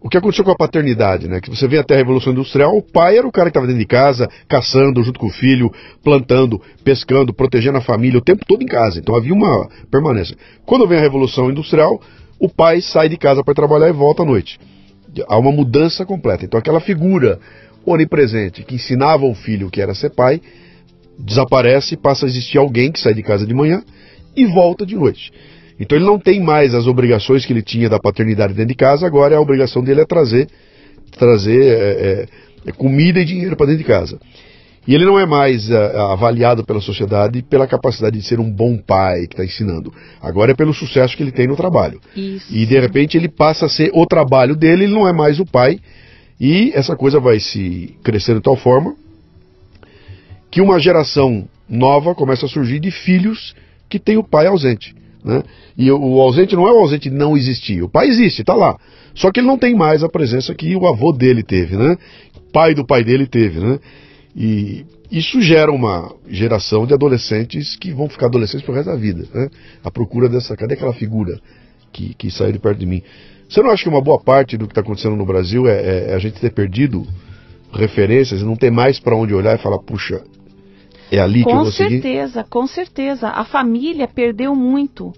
o que aconteceu com a paternidade, né? Que você vê até a Revolução Industrial, o pai era o cara que estava dentro de casa, caçando junto com o filho, plantando, pescando, protegendo a família o tempo todo em casa. Então havia uma permanência. Quando vem a Revolução Industrial, o pai sai de casa para trabalhar e volta à noite. Há uma mudança completa. Então aquela figura onipresente que ensinava o filho que era ser pai, desaparece e passa a existir alguém que sai de casa de manhã e volta de noite. Então ele não tem mais as obrigações que ele tinha da paternidade dentro de casa, agora a obrigação dele é trazer, trazer é, é, é comida e dinheiro para dentro de casa. E ele não é mais é, avaliado pela sociedade pela capacidade de ser um bom pai que está ensinando. Agora é pelo sucesso que ele tem no trabalho. Isso. E de repente ele passa a ser o trabalho dele, ele não é mais o pai. E essa coisa vai se crescendo de tal forma que uma geração nova começa a surgir de filhos que tem o pai ausente. Né? E o ausente não é o ausente não existir. O pai existe, está lá. Só que ele não tem mais a presença que o avô dele teve, né? O pai do pai dele teve, né? E isso gera uma geração de adolescentes que vão ficar adolescentes pro resto da vida, né? A procura dessa, cadê aquela figura que, que saiu de perto de mim? Você não acha que uma boa parte do que está acontecendo no Brasil é, é, é, a gente ter perdido referências e não ter mais para onde olhar e falar, puxa, é ali com que eu vou certeza, seguir? Com certeza, com certeza. A família perdeu muito.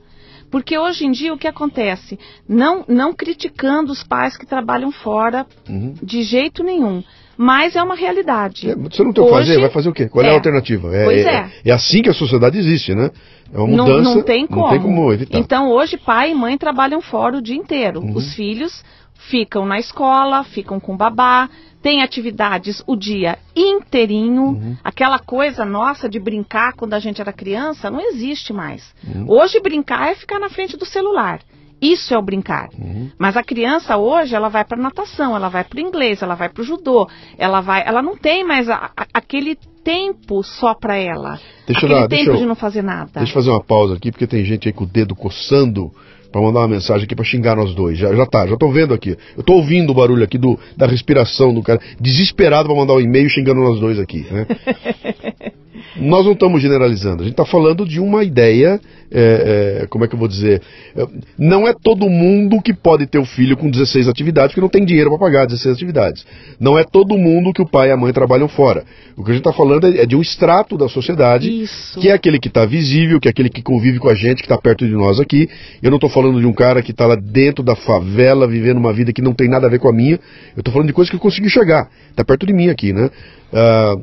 Porque hoje em dia o que acontece? Não, não criticando os pais que trabalham fora uhum. de jeito nenhum. Mas é uma realidade. É, você não tem o que fazer, vai fazer o quê? Qual é, a É. alternativa? É, Pois é, é. é assim que a sociedade existe, né? É uma Não, mudança. não tem como. Não tem como evitar. Então hoje pai e mãe trabalham fora o dia inteiro. Uhum. Os filhos ficam na escola, ficam com babá, tem atividades o dia inteirinho. Uhum. Aquela coisa nossa de brincar quando a gente era criança não existe mais. Uhum. Hoje brincar é ficar na frente do celular. Isso é o brincar. Uhum. Mas a criança hoje, ela vai para natação, ela vai para inglês, ela vai para o judô, ela vai, ela não tem mais a- a- aquele tempo só para ela. Deixa eu aquele dar- tempo eu- de não fazer nada. Deixa eu fazer uma pausa aqui, porque tem gente aí com o dedo coçando pra mandar uma mensagem aqui pra xingar nós dois. Já, já tá, já tô vendo aqui. Eu tô ouvindo o barulho aqui do, da respiração do cara, desesperado pra mandar um e-mail xingando nós dois aqui, né? Nós não estamos generalizando, a gente está falando de uma ideia, é, é, como é que eu vou dizer? É, Não é todo mundo que pode ter o filho com 16 atividades, porque não tem dinheiro para pagar 16 atividades. Não é todo mundo que o pai e a mãe trabalham fora. O que a gente está falando é é de um extrato da sociedade, Isso. que é aquele que está visível, que é aquele que convive com a gente, que está perto de nós aqui. Eu não estou falando de um cara que está lá dentro da favela, vivendo uma vida que não tem nada a ver com a minha. Eu estou falando de coisas que eu consegui chegar. Está perto de mim aqui, né? Ah,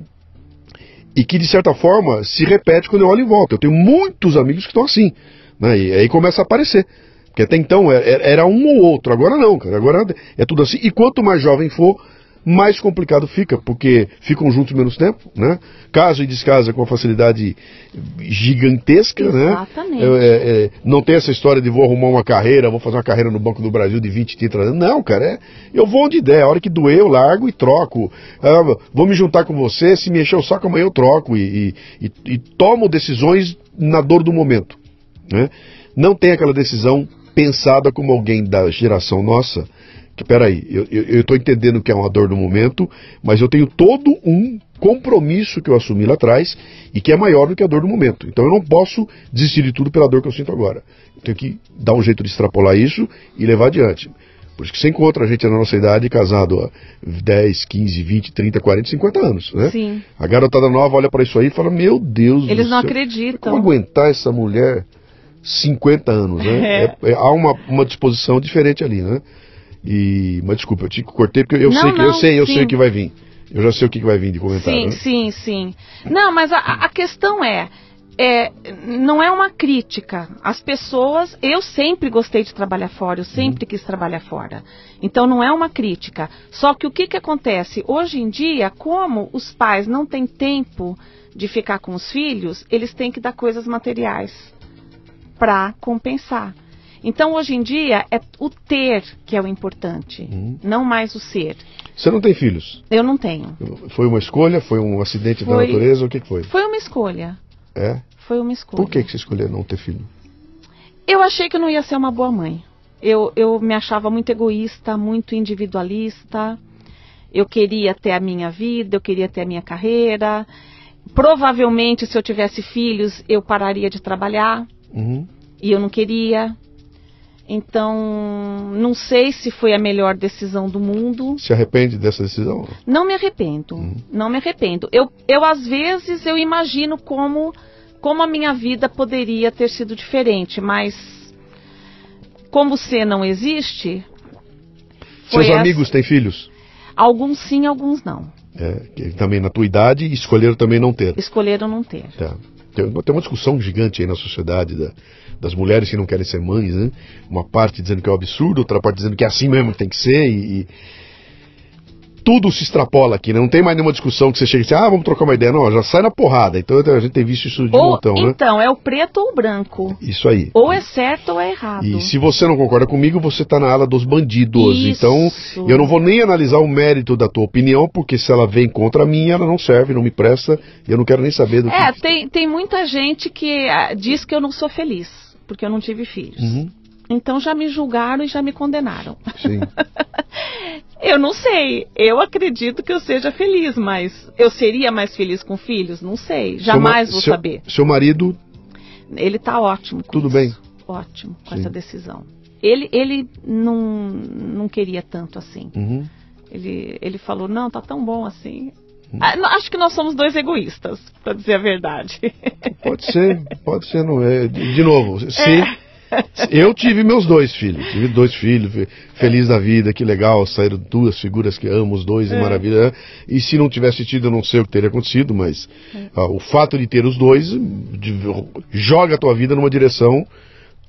e que de certa forma se repete quando eu olho em volta. Eu tenho muitos amigos que estão assim, né? E aí começa a aparecer. Porque até então era, era um ou outro, agora não, cara. Agora é tudo assim. E quanto mais jovem for, mais complicado fica, porque ficam juntos menos tempo, né? Casa e descasa com uma facilidade gigantesca, Exatamente. né? É, é, não tem essa história de vou arrumar uma carreira, vou fazer uma carreira no Banco do Brasil de 20, 30 anos. Não, cara, é, eu vou onde der. A hora que doer, eu largo e troco. Ah, vou me juntar com você, se me encher o saco amanhã eu troco. E, e, e- e tomo decisões na dor do momento. Né? Não tem aquela decisão pensada como alguém da geração nossa. Que peraí, eu estou entendendo que é uma dor do momento, mas eu tenho todo um compromisso que eu assumi lá atrás e que é maior do que a dor do momento. Então eu não posso desistir de tudo pela dor que eu sinto agora. Eu tenho que dar um jeito de extrapolar isso e levar adiante. Por isso que você encontra a gente na nossa idade casado há 10, 15, 20, 30, 40, 50 anos. Né? Sim. A garotada nova olha para isso aí e fala: Meu Deus Eles do não céu, acreditam. Como aguentar essa mulher 50 anos, né? É. É- é- há uma, uma disposição diferente ali, né? E, mas desculpa, eu te cortei porque eu Não, sei que eu não, sei, eu sim. sei o que vai vir. Eu já sei o que vai vir de comentário. Sim, né? sim, sim. Não, mas a, a questão é, é, não é uma crítica. As pessoas, eu sempre gostei de trabalhar fora, eu sempre quis trabalhar fora. Então não é uma crítica. Só que o que, que acontece? Hoje em dia, como os pais não têm tempo de ficar com os filhos, eles têm que dar coisas materiais para compensar. Então hoje em dia é o ter que é o importante, Uhum. não mais o ser. Você não tem filhos? Eu não tenho. Foi uma escolha? Foi um acidente da Foi. natureza? O que, que foi? Foi uma escolha. É? Foi uma escolha. Por que, que você escolheu não ter filho? Eu achei que eu não ia ser uma boa mãe. Eu, eu me achava muito egoísta, muito individualista. Eu queria ter a minha vida, eu queria ter a minha carreira. Provavelmente, se eu tivesse filhos, eu pararia de trabalhar. Uhum. E eu não queria. Então, não sei se foi a melhor decisão do mundo. Se arrepende dessa decisão? Não me arrependo. Não me arrependo. Eu, eu às vezes eu imagino como como a minha vida poderia ter sido diferente, mas como você não existe, Seus essa- amigos têm filhos? alguns sim, alguns não. É, também na tua idade escolheram também não ter. Escolheram não ter. Tá. Tem, tem uma discussão gigante aí na sociedade da- das mulheres que não querem ser mães, né? Uma parte dizendo que é um absurdo, outra parte dizendo que é assim mesmo que tem que ser e, e tudo se extrapola aqui, né? Não tem mais nenhuma discussão que você chega e diz, ah, vamos trocar uma ideia. Não, já sai na porrada. Então a gente tem visto isso de Ou, montão, né? então, é o preto ou o branco. Isso aí. Ou é certo ou é errado. E se você não concorda comigo, você está na ala dos bandidos. Isso. Então, eu não vou nem analisar o mérito da tua opinião, porque se ela vem contra mim, ela não serve, não me presta, e eu não quero nem saber do É, que. tem, tem muita gente que ah, diz que eu não sou feliz, porque eu não tive filhos. Uhum, Então já me julgaram e já me condenaram. sim. Eu não sei. Eu acredito que eu seja feliz, mas eu seria mais feliz com filhos? Não sei. Jamais vou seu- saber. Seu marido, Ele tá ótimo com Tudo isso. bem? Ótimo com Sim. essa decisão. Ele, ele não, não queria tanto assim. uhum, Ele, ele falou, não, tá tão bom assim. Ah, acho que nós somos dois egoístas, para dizer a verdade. pode ser, pode ser, não é. De, de novo, se, É. Eu tive meus dois filhos, tive dois filhos, feliz da vida, que legal, saíram duas figuras que amo os dois, é. maravilha. E se não tivesse tido, eu não sei o que teria acontecido, mas é. ah, o fato de ter os dois de, joga a tua vida numa direção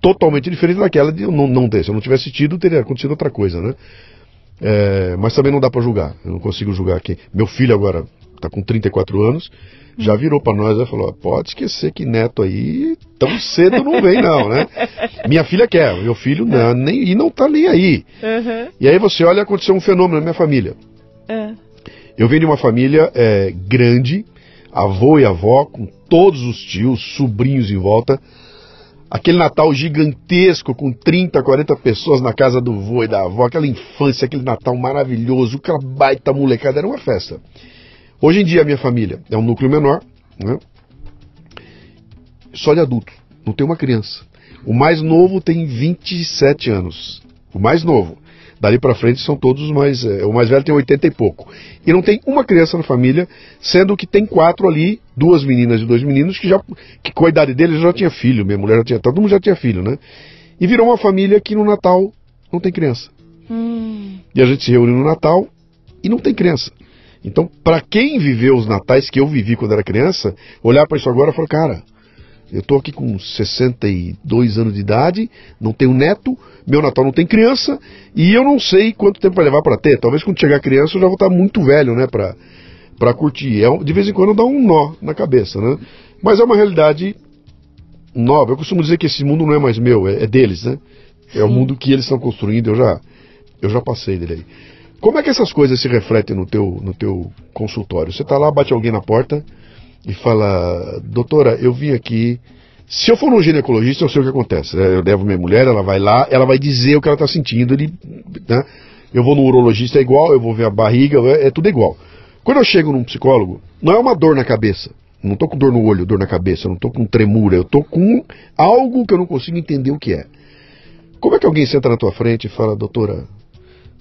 totalmente diferente daquela de não, não ter. Se eu não tivesse tido, teria acontecido outra coisa, né? É, mas também não dá para julgar. Eu não consigo julgar aqui. Meu filho agora está com 34 anos, já virou para nós e falou: pode esquecer que neto aí tão cedo não vem, não, né? Minha filha quer, meu filho não, nem, e não tá nem aí. Uhum. E aí você olha, aconteceu um fenômeno na minha família. Uhum. Eu venho de uma família é, grande, avô e avó, com todos os tios, sobrinhos em volta. Aquele Natal gigantesco com 30, 40 pessoas na casa do vô e da avó, aquela infância, aquele Natal maravilhoso, aquela baita molecada, era uma festa. Hoje em dia a minha família é um núcleo menor, né? só de adultos, não tem uma criança. O mais novo tem 27 anos. O mais novo. Dali para frente são todos mais. É, o mais velho tem 80 e pouco. E não tem uma criança na família, sendo que tem quatro ali, duas meninas e dois meninos, que já. que com a idade deles já tinha filho, minha mulher já tinha. Todo mundo já tinha filho, né? E virou uma família que no Natal não tem criança. Hum. E a gente se reúne no Natal e não tem criança. Então, para quem viveu os natais que eu vivi quando era criança, olhar para isso agora e falar, cara, eu estou aqui com 62 anos de idade, não tenho neto, meu Natal não tem criança, e eu não sei quanto tempo vai levar para ter. Talvez quando chegar criança eu já vou estar tá muito velho, né, para para curtir. É, de vez em quando dá um nó na cabeça, né? Mas é uma realidade nova. Eu costumo dizer que esse mundo não é mais meu, é, é deles, né? É Sim. o mundo que eles estão construindo, eu já eu já passei dele aí. Como é que essas coisas se refletem no teu, no teu consultório? Você está lá, bate alguém na porta e fala, doutora, eu vim aqui. Se eu for no ginecologista, eu sei o que acontece. Né? Eu levo minha mulher, ela vai lá, ela vai dizer o que ela está sentindo. Ele, né? Eu vou no urologista, é igual, eu vou ver a barriga, é, é tudo igual. Quando eu chego num psicólogo, não é uma dor na cabeça. Não estou com dor no olho, dor na cabeça, não estou com tremura, eu estou com algo que eu não consigo entender o que é. Como é que alguém senta na tua frente e fala, doutora,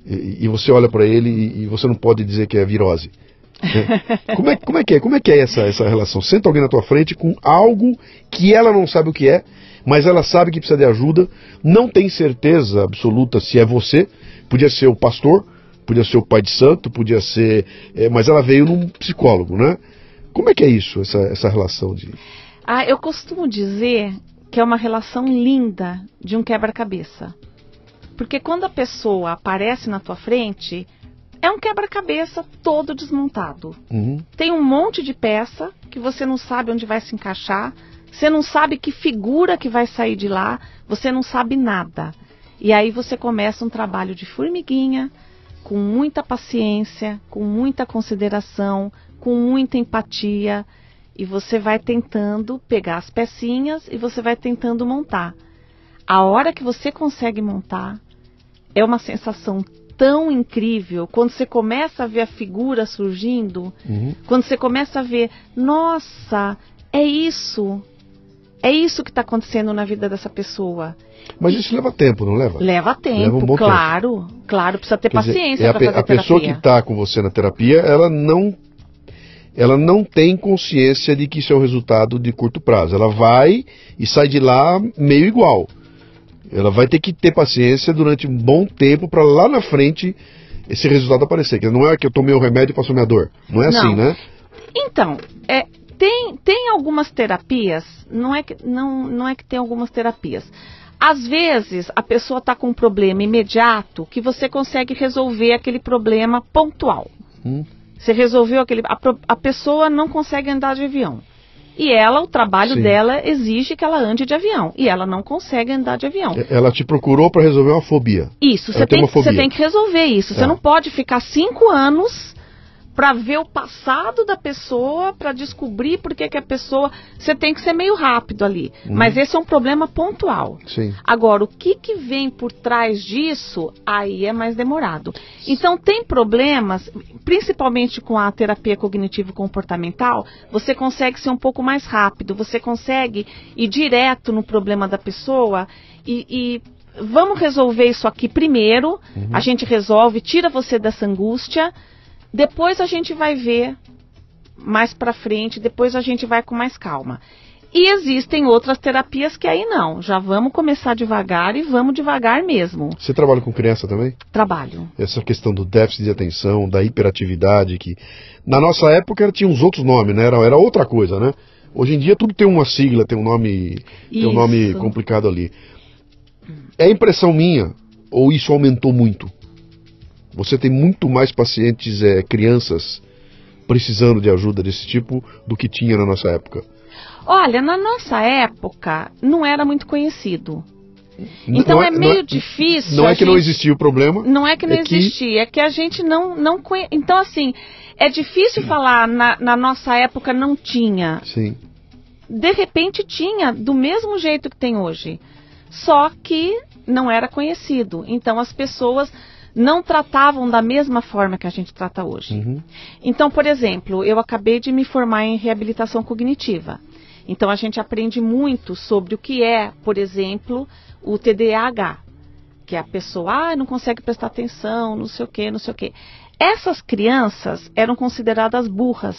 e, e você olha para ele e, e, você não pode dizer que é virose. Né? como, é, como é que é? Como é que é essa, essa relação? Senta alguém na tua frente com algo que ela não sabe o que é, mas ela sabe que precisa de ajuda, não tem certeza absoluta se é você, podia ser o pastor, podia ser o pai de santo, podia ser. É, mas ela veio num psicólogo, né? Como é que é isso, essa, essa relação de. Ah, eu costumo dizer que é uma relação linda de um quebra-cabeça. Porque quando a pessoa aparece na tua frente, é um quebra-cabeça todo desmontado. Uhum. Tem um monte de peça que você não sabe onde vai se encaixar, você não sabe que figura que vai sair de lá, você não sabe nada. E aí você começa um trabalho de formiguinha, com muita paciência, com muita consideração, com muita empatia, e você vai tentando pegar as pecinhas e você vai tentando montar. A hora que você consegue montar, é uma sensação tão incrível quando você começa a ver a figura surgindo, uhum. quando você começa a ver, nossa, é isso, é isso que está acontecendo na vida dessa pessoa. Mas isso leva tempo, não leva? Leva tempo, leva um claro, tempo. claro, precisa ter Quer paciência para é fazer a, a pessoa que está com você na terapia, ela não ela não tem consciência de que isso é o resultado de curto prazo. Ela vai e sai de lá meio igual. Ela vai ter que ter paciência durante um bom tempo para lá na frente esse resultado aparecer. Que não é que eu tomei o remédio e passou minha dor. Não é assim, não. assim, né? Então, é, tem, tem algumas terapias, não é, que, não, não é que tem algumas terapias. Às vezes, a pessoa está com um problema imediato que você consegue resolver aquele problema pontual. Hum. Você resolveu aquele. A, a pessoa não consegue andar de avião. E ela, o trabalho Sim. dela exige que ela ande de avião. E ela não consegue andar de avião. Ela te procurou para resolver uma fobia. Isso, você tem, tem, tem, que resolver isso. Você é. não pode ficar cinco anos para ver o passado da pessoa, para descobrir por que, que a pessoa. Você tem que ser meio rápido ali. Uhum. Mas esse é um problema pontual. Sim. Agora, o que, que vem por trás disso, aí é mais demorado. Então, tem problemas, principalmente com a terapia cognitivo-comportamental, você consegue ser um pouco mais rápido, você consegue ir direto no problema da pessoa e, e vamos resolver isso aqui primeiro. Uhum. A gente resolve, tira você dessa angústia depois a gente vai ver mais para frente, depois a gente vai com mais calma. E existem outras terapias que aí não. Já vamos começar devagar e vamos devagar mesmo. Você trabalha com criança também? Trabalho. Essa questão do déficit de atenção, da hiperatividade, que na nossa época tinha uns outros nomes, né? Era, era outra coisa, né? Hoje em dia tudo tem uma sigla, tem um nome, tem um nome complicado ali. É impressão minha ou isso aumentou muito? Você tem muito mais pacientes, é, crianças, precisando de ajuda desse tipo do que tinha na nossa época? Olha, na nossa época não era muito conhecido. Então é, é, meio não é, difícil. Não é que gente, não existia o problema. Não é que não é existia, que... é que a gente não, não conhe... Então, assim, é difícil falar na, na nossa época não tinha. Sim. De repente tinha, do mesmo jeito que tem hoje. Só que não era conhecido. Então as pessoas não tratavam da mesma forma que a gente trata hoje. Uhum. Então, por exemplo, eu acabei de me formar em reabilitação cognitiva. Então a gente aprende muito sobre o que é, por exemplo, o TDAH, que é a pessoa ah, não consegue prestar atenção, não sei o quê, não sei o quê. Essas crianças eram consideradas burras,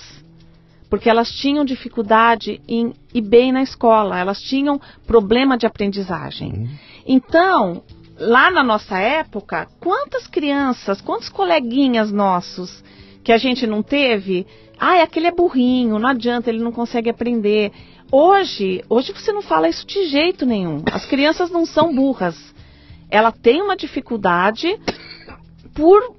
porque elas tinham dificuldade em ir bem na escola, elas tinham problema de aprendizagem. Uhum. Então, lá na nossa época, quantas crianças, quantos coleguinhas nossos que a gente não teve? Ah, aquele é burrinho, não adianta, ele não consegue aprender. Hoje, hoje você não fala isso de jeito nenhum. As crianças não são burras. Ela tem uma dificuldade por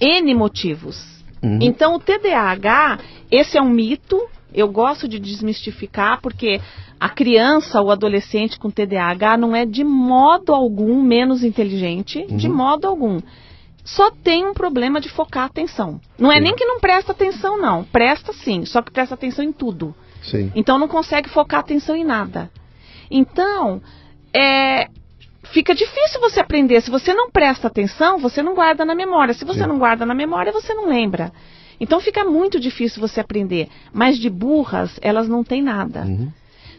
N motivos. Uhum. Então, o TDAH, esse é um mito. Eu gosto de desmistificar porque a criança ou adolescente com TDAH não é de modo algum menos inteligente, Uhum. de modo algum. Só tem um problema de focar a atenção. Não é Sim. nem que não presta atenção, não. Presta sim, só que presta atenção em tudo. Sim. Então não consegue focar atenção em nada. Então, é, fica difícil você aprender. Se você não presta atenção, você não guarda na memória. Se você Sim. não guarda na memória, você não lembra. Então fica muito difícil você aprender. Mas de burras, elas não têm nada. Uhum.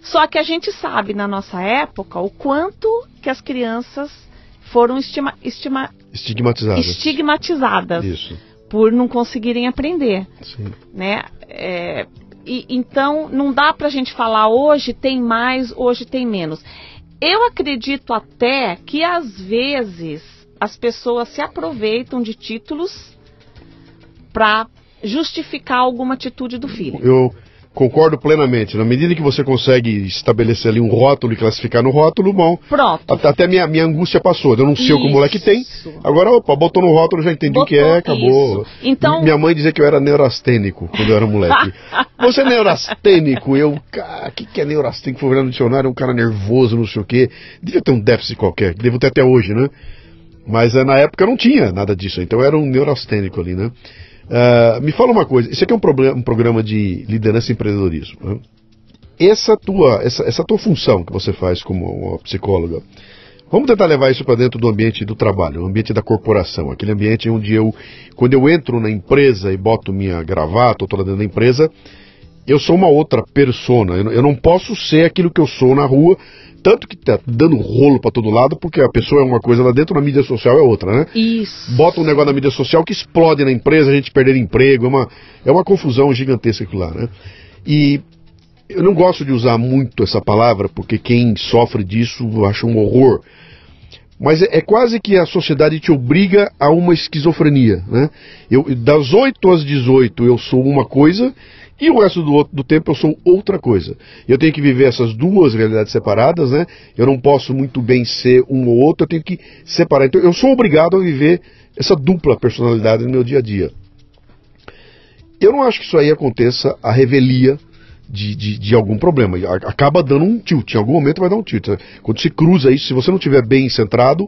Só que a gente sabe na nossa época o quanto que as crianças foram estima, estima, Estigmatizadas. estigmatizadas Isso. por não conseguirem aprender Sim. né? É, e, então não dá pra gente falar hoje tem mais, hoje tem menos. Eu acredito até que às vezes as pessoas se aproveitam de títulos para justificar alguma atitude do filho. Eu concordo plenamente. Na medida que você consegue estabelecer ali um rótulo e classificar no rótulo, bom. Pronto. Até, minha, minha angústia passou. Eu não sei o que o moleque tem. Isso. Agora, opa, botou no rótulo, já entendi o que é, acabou. isso. Então- Minha mãe dizia que eu era neurastênico quando eu era moleque. Você é neurastênico? Eu, cara, o que, que é neurastênico? Fui olhar no dicionário, é um cara nervoso, não sei o quê. Devia ter um déficit qualquer, que devo ter até hoje, né? Mas eh, na época não tinha nada disso, então era um neurastênico ali, né? Ah, me fala uma coisa, isso aqui é um, problema, um programa de liderança e empreendedorismo. Né? Essa, tua, essa, essa tua função que você faz como uma psicóloga, vamos tentar levar isso para dentro do ambiente do trabalho, o ambiente da corporação, aquele ambiente onde eu, quando eu entro na empresa e boto minha gravata, ou tô lá dentro da empresa, eu sou uma outra persona. Eu não posso ser aquilo que eu sou na rua, tanto que tá dando rolo para todo lado, porque a pessoa é uma coisa lá dentro, na mídia social é outra, né? Isso. bota um negócio na mídia social que explode na empresa, a gente perder emprego, é uma, é uma confusão gigantesca aquilo lá, né? E eu não gosto de usar muito essa palavra, porque quem sofre disso acha um horror. Mas é, é quase que a sociedade te obriga a uma esquizofrenia, né? Eu, das 8 às 18 eu sou uma coisa e o resto do, do tempo eu sou outra coisa. Eu tenho que viver essas duas realidades separadas, né? Eu não posso muito bem ser um ou outro, eu tenho que separar. Então eu sou obrigado a viver essa dupla personalidade no meu dia a dia. Eu não acho que isso aí aconteça a revelia de, de, de algum problema. Acaba dando um tilt, em algum momento vai dar um tilt. Quando se cruza isso, se você não estiver bem centrado,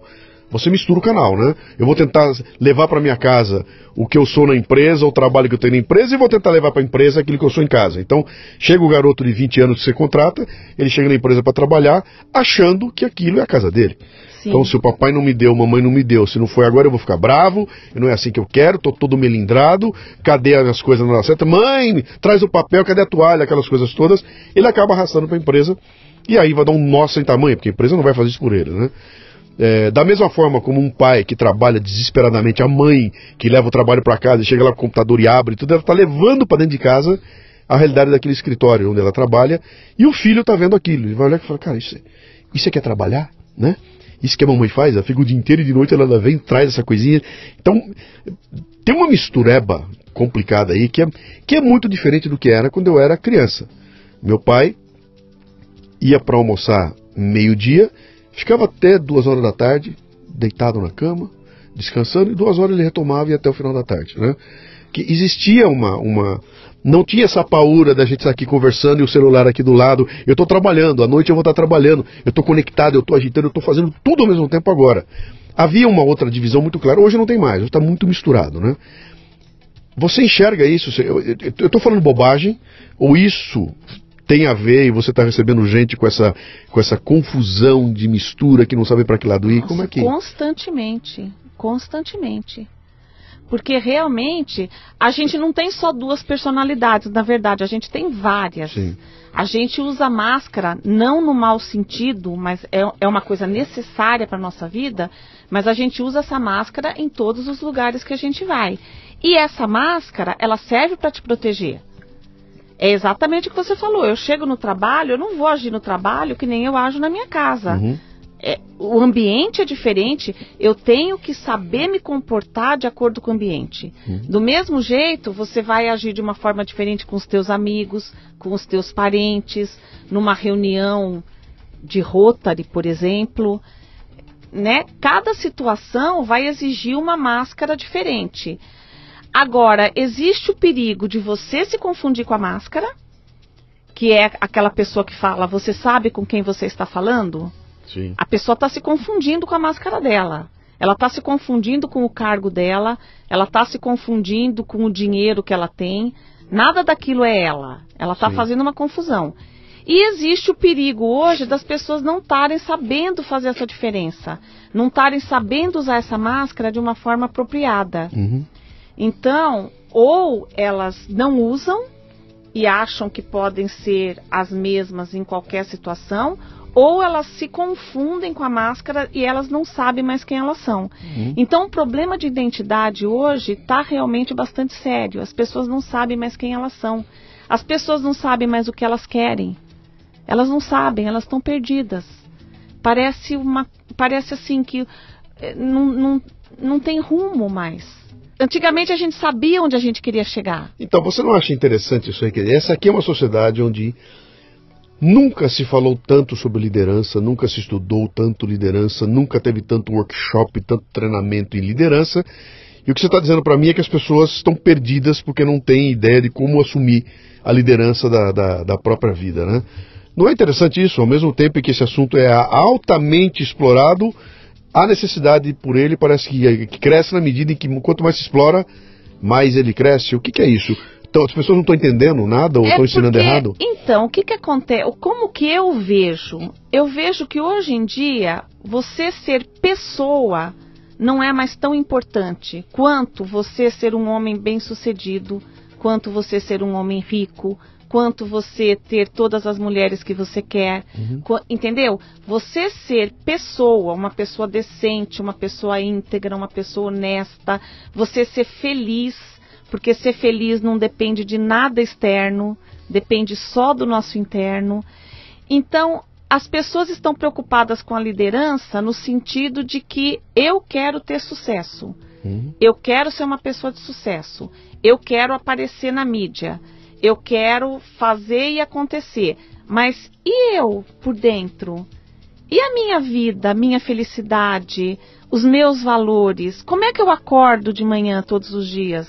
você mistura o canal, né? Eu vou tentar levar para minha casa o que eu sou na empresa, o trabalho que eu tenho na empresa, e vou tentar levar para a empresa aquilo que eu sou em casa. Então, chega o garoto de 20 anos que você contrata, ele chega na empresa para trabalhar, achando que aquilo é a casa dele. Sim. Então, se o papai não me deu, mamãe não me deu, se não foi agora eu vou ficar bravo, não é assim que eu quero, tô todo melindrado, cadê as coisas não dá certo? Mãe, traz o papel, cadê a toalha, aquelas coisas todas. Ele acaba arrastando para a empresa e aí vai dar um nó sem tamanho, porque a empresa não vai fazer isso por ele, né? É, da mesma forma como um pai que trabalha desesperadamente, a mãe que leva o trabalho para casa e chega lá com o computador e abre, tudo ela está levando para dentro de casa a realidade daquele escritório onde ela trabalha e o filho está vendo aquilo. Ele vai olhar e fala, cara, isso, é, isso é que é trabalhar, né? Isso que a mamãe faz, ela fica o dia inteiro e de noite ela vem traz essa coisinha. Então, tem uma mistureba complicada aí que é, que é muito diferente do que era quando eu era criança. Meu pai ia para almoçar meio-dia, ficava até duas horas da tarde, deitado na cama, descansando, e duas horas ele retomava e até o final da tarde. Né? Que existia uma, uma. Não tinha essa paura da gente estar aqui conversando e o celular aqui do lado. Eu estou trabalhando, à noite eu vou estar trabalhando, eu estou conectado, eu estou agitando, eu estou fazendo tudo ao mesmo tempo agora. Havia uma outra divisão muito clara, hoje não tem mais, está muito misturado. Né? Você enxerga isso? Eu estou falando bobagem, ou isso tem a ver e você está recebendo gente com essa, com essa confusão de mistura que não sabe para que lado ir? Nossa, Como é que. Constantemente. Constantemente. Porque realmente a gente não tem só duas personalidades, na verdade, a gente tem várias. Sim. A gente usa máscara não no mau sentido, mas é, é uma coisa necessária para a nossa vida, mas a gente usa essa máscara em todos os lugares que a gente vai. E essa máscara, ela serve para te proteger. É exatamente o que você falou. Eu chego no trabalho, eu não vou agir no trabalho que nem eu ajo na minha casa. Uhum. É, o ambiente é diferente, eu tenho que saber me comportar de acordo com o ambiente. Uhum. Do mesmo jeito, você vai agir de uma forma diferente com os teus amigos, com os teus parentes, numa reunião de Rotary, por exemplo. Né? Cada situação vai exigir uma máscara diferente. Agora, existe o perigo de você se confundir com a máscara, que é aquela pessoa que fala, você sabe com quem você está falando? Sim. A pessoa está se confundindo com a máscara dela. Ela está se confundindo com o cargo dela, ela está se confundindo com o dinheiro que ela tem. Nada daquilo é ela. Ela está fazendo uma confusão. E existe o perigo hoje das pessoas não estarem sabendo fazer essa diferença, não estarem sabendo usar essa máscara de uma forma apropriada. Uhum. Então, ou elas não usam e acham que podem ser as mesmas em qualquer situação, ou elas se confundem com a máscara e elas não sabem mais quem elas são. Uhum. Então, o problema de identidade hoje está realmente bastante sério. As pessoas não sabem mais quem elas são. As pessoas não sabem mais o que elas querem. Elas não sabem, elas estão perdidas. Parece uma, parece assim que eh, não, não, não tem rumo mais. Antigamente a gente sabia onde a gente queria chegar. Então, você não acha interessante isso aí? Essa aqui é uma sociedade onde nunca se falou tanto sobre liderança, nunca se estudou tanto liderança, nunca teve tanto workshop, tanto treinamento em liderança. E o que você está dizendo para mim é que as pessoas estão perdidas porque não têm ideia de como assumir a liderança da, da, da própria vida, né? Não é interessante isso? Ao mesmo tempo que esse assunto é altamente explorado, a necessidade por ele parece que, que cresce na medida em que quanto mais se explora, mais ele cresce. O que, que é isso? Então, as pessoas não estão entendendo nada ou É estão ensinando porque- errado? Então, o que que acontece? Como que eu vejo? Eu vejo que hoje em dia, você ser pessoa não é mais tão importante quanto você ser um homem bem-sucedido, quanto você ser um homem rico, quanto você ter todas as mulheres que você quer, Uhum. Entendeu? Você ser pessoa, uma pessoa decente, uma pessoa íntegra, uma pessoa honesta, você ser feliz, porque ser feliz não depende de nada externo, depende só do nosso interno. Então, as pessoas estão preocupadas com a liderança no sentido de que eu quero ter sucesso. Uhum. Eu quero ser uma pessoa de sucesso. Eu quero aparecer na mídia. Eu quero fazer e acontecer. Mas e eu por dentro? E a minha vida, a minha felicidade, os meus valores? Como é que eu acordo de manhã todos os dias?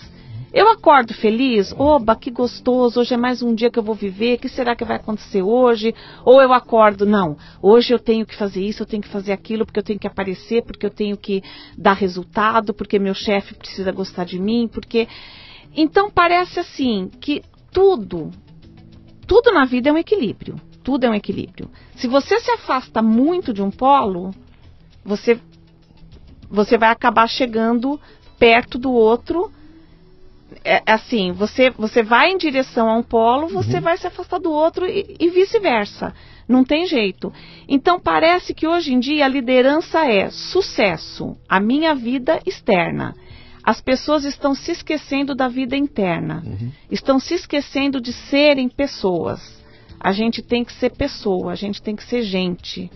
Eu acordo feliz? Oba, que gostoso, hoje é mais um dia que eu vou viver, o que será que vai acontecer hoje? Ou eu acordo, não, hoje eu tenho que fazer isso, eu tenho que fazer aquilo, porque eu tenho que aparecer, porque eu tenho que dar resultado, porque meu chefe precisa gostar de mim, porque. Então parece assim que tudo, tudo na vida é um equilíbrio. Tudo é um equilíbrio. Se você se afasta muito de um polo, você, você vai acabar chegando perto do outro. É, assim, você, você vai em direção a um polo, você vai se afastar do outro e, e vice-versa. Não tem jeito. Então parece que hoje em dia a liderança é sucesso, a minha vida externa. As pessoas estão se esquecendo da vida interna, uhum. estão se esquecendo de serem pessoas. A gente tem que ser pessoa, a gente tem que ser gente.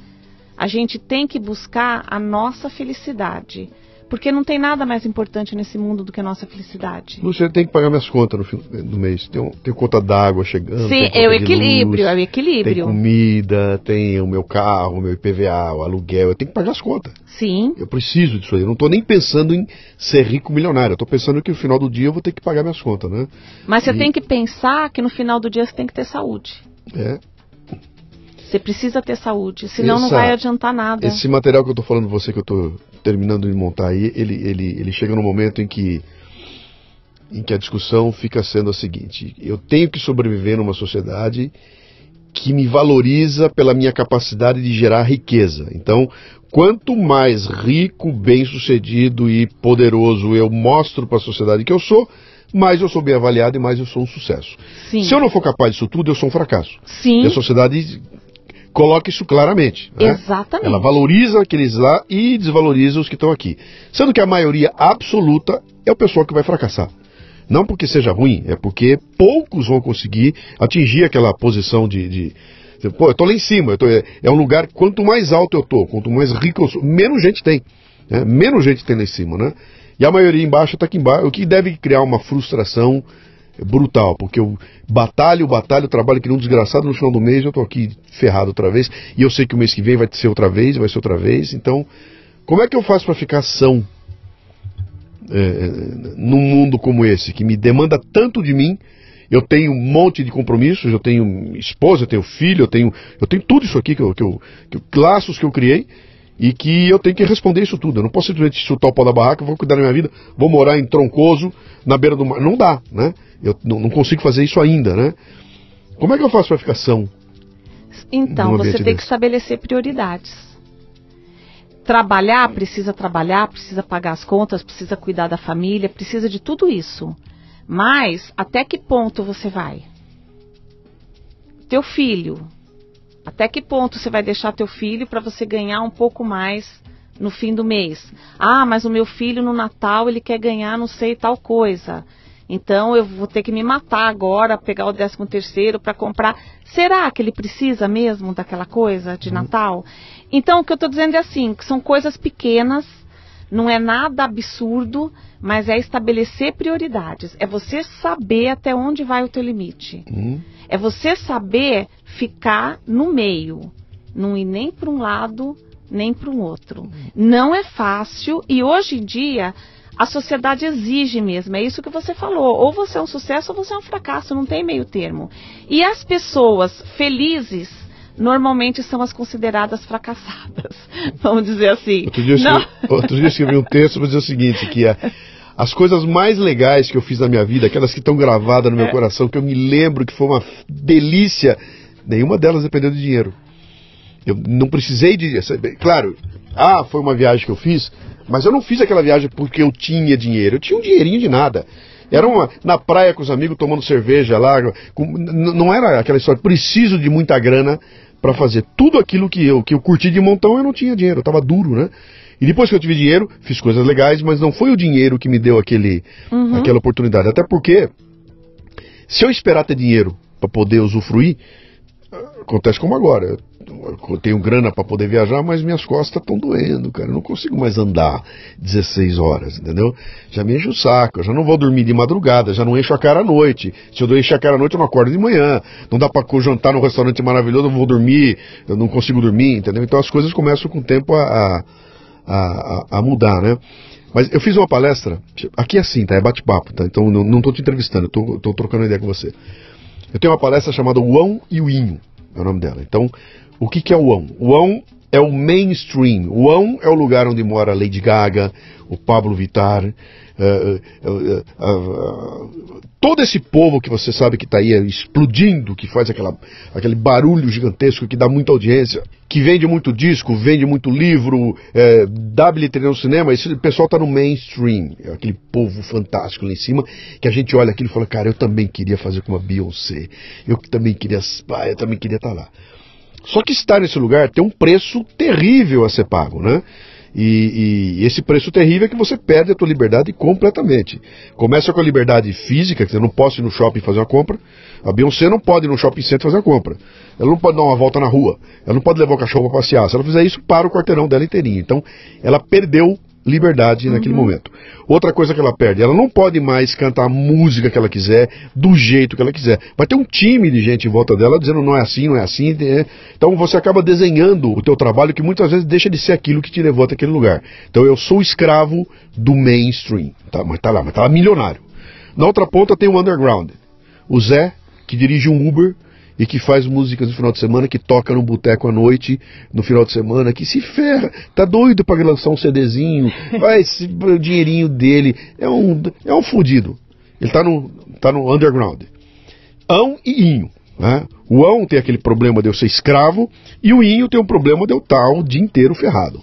A gente tem que buscar a nossa felicidade. Porque não tem nada mais importante nesse mundo do que a nossa felicidade. Você tem que pagar minhas contas no fim do mês. Tem, tem conta d'água chegando. Sim, é o equilíbrio, luz, é o equilíbrio. Tem comida, tem o meu carro, o meu IPVA, o aluguel. Eu tenho que pagar as contas. Sim. Eu preciso disso aí. Eu não estou nem pensando em ser rico milionário. Eu estou pensando que no final do dia eu vou ter que pagar minhas contas, né? Mas você e... tem que pensar que no final do dia você tem que ter saúde. É. Você precisa ter saúde, senão Essa, não vai adiantar nada. Esse material que eu estou falando você, que eu estou terminando de montar aí, ele, ele, ele chega no momento em que, em que a discussão fica sendo a seguinte: eu tenho que sobreviver numa sociedade que me valoriza pela minha capacidade de gerar riqueza. Então, quanto mais rico, bem-sucedido e poderoso eu mostro para a sociedade que eu sou, mais eu sou bem avaliado e mais eu sou um sucesso. Sim. Se eu não for capaz disso tudo, eu sou um fracasso. Sim. E a sociedade coloca isso claramente. Né? Exatamente. Ela valoriza aqueles lá e desvaloriza os que estão aqui. Sendo que a maioria absoluta é o pessoal que vai fracassar. Não porque seja ruim, é porque poucos vão conseguir atingir aquela posição de. de, de pô, eu tô lá em cima, tô, é, é, um lugar, quanto mais alto eu tô, quanto mais rico eu sou, menos gente tem. Né? Menos gente tem lá em cima, né? E a maioria embaixo está aqui embaixo, o que deve criar uma frustração brutal, porque eu batalho, batalho, trabalho que um desgraçado no final do mês, eu estou aqui ferrado outra vez, e eu sei que o mês que vem vai ser outra vez, vai ser outra vez, então como é que eu faço para ficar são é, num mundo como esse, que me demanda tanto de mim, eu tenho um monte de compromissos, eu tenho esposa, eu tenho filho, eu tenho, eu tenho tudo isso aqui, que eu, que eu, que, laços que eu criei, e que eu tenho que responder isso tudo. Eu não posso simplesmente chutar o pau da barraca, vou cuidar da minha vida, vou morar em Troncoso, na beira do mar. Não dá, né? Eu não, não consigo fazer isso ainda, né? Como é que eu faço para ficar são? Então, você tem desse? que estabelecer prioridades. Trabalhar, precisa trabalhar, precisa pagar as contas, precisa cuidar da família, precisa de tudo isso. Mas, até que ponto você vai? Teu filho, até que ponto você vai deixar teu filho para você ganhar um pouco mais no fim do mês? Ah, mas o meu filho no Natal ele quer ganhar não sei tal coisa. Então eu vou ter que me matar agora, pegar o 13 terceiro para comprar. Será que ele precisa mesmo daquela coisa de uhum. Natal? Então o que eu estou dizendo é assim, que são coisas pequenas, não é nada absurdo, mas é estabelecer prioridades. É você saber até onde vai o teu limite. Uhum. É você saber ficar no meio, não ir nem para um lado nem para um outro. Não é fácil e hoje em dia a sociedade exige mesmo, é isso que você falou. Ou você é um sucesso ou você é um fracasso, não tem meio termo. E as pessoas felizes normalmente são as consideradas fracassadas, vamos dizer assim. Outro dia, eu, outro dia eu escrevi um texto para dizer o seguinte, que é, as coisas mais legais que eu fiz na minha vida, aquelas que estão gravadas no meu é. coração, que eu me lembro que foi uma delícia, nenhuma delas dependeu de dinheiro. Eu não precisei de. Claro, ah, foi uma viagem que eu fiz, mas eu não fiz aquela viagem porque eu tinha dinheiro. Eu tinha um dinheirinho de nada. Era uma, na praia com os amigos tomando cerveja lá. Com, não era aquela história, preciso de muita grana para fazer tudo aquilo que eu, que eu curti de montão, eu não tinha dinheiro, eu estava duro, né? E depois que eu tive dinheiro, fiz coisas legais, mas não foi o dinheiro que me deu aquele, uhum. aquela oportunidade. Até porque, se eu esperar ter dinheiro para poder usufruir, acontece como agora. Eu tenho grana para poder viajar, mas minhas costas estão doendo, cara. Eu não consigo mais andar 16 horas, entendeu? Já me enche o saco, eu já não vou dormir de madrugada, já não encho a cara à noite. Se eu encher a cara à noite, eu não acordo de manhã. Não dá para jantar num restaurante maravilhoso, eu vou dormir, eu não consigo dormir, entendeu? Então as coisas começam com o tempo a, a, a, a mudar, né? Mas eu fiz uma palestra, aqui é assim, tá? É bate-papo, tá? Então não estou te entrevistando, estou trocando ideia com você. Eu tenho uma palestra chamada O e o Inho é o nome dela. Então, o que, que é o Ão? O Ão é o mainstream. O Ão é o lugar onde mora a Lady Gaga, o Pablo Vittar, uh, uh, uh, todo esse povo que você sabe que está aí explodindo, que faz aquela, aquele barulho gigantesco que dá muita audiência, que vende muito disco, vende muito livro, dá bilheteria no cinema, esse pessoal está no mainstream, é aquele povo fantástico lá em cima, que a gente olha aquilo e fala, cara, eu também queria fazer como a Beyoncé, eu também queria, eu também queria estar tá lá. Só que estar nesse lugar tem um preço terrível a ser pago, né? E, e, esse preço terrível é que você perde a tua liberdade completamente. Começa com a liberdade física, que você não pode ir no shopping fazer uma compra. A Beyoncé não pode ir no shopping center fazer uma compra. Ela não pode dar uma volta na rua. Ela não pode levar o cachorro para passear. Se ela fizer isso, para o quarteirão dela inteirinho. Então, ela perdeu liberdade uhum. naquele momento. Outra coisa que ela perde, ela não pode mais cantar a música que ela quiser, do jeito que ela quiser. Vai ter um time de gente em volta dela dizendo não é assim, não é assim. É. Então você acaba desenhando o teu trabalho que muitas vezes deixa de ser aquilo que te levou até aquele lugar. Então eu sou escravo do mainstream. Tá, mas tá lá, mas tá lá milionário. Na outra ponta tem o underground. O Zé, que dirige um Uber, e que faz músicas no final de semana, que toca no boteco à noite, no final de semana, que se ferra, tá doido para lançar um CDzinho, vai esse o dinheirinho dele, é um é um fudido. Ele tá no tá no underground. Ão e Inho, né? O Ão tem aquele problema de eu ser escravo e o Inho tem um problema de eu estar o dia inteiro ferrado.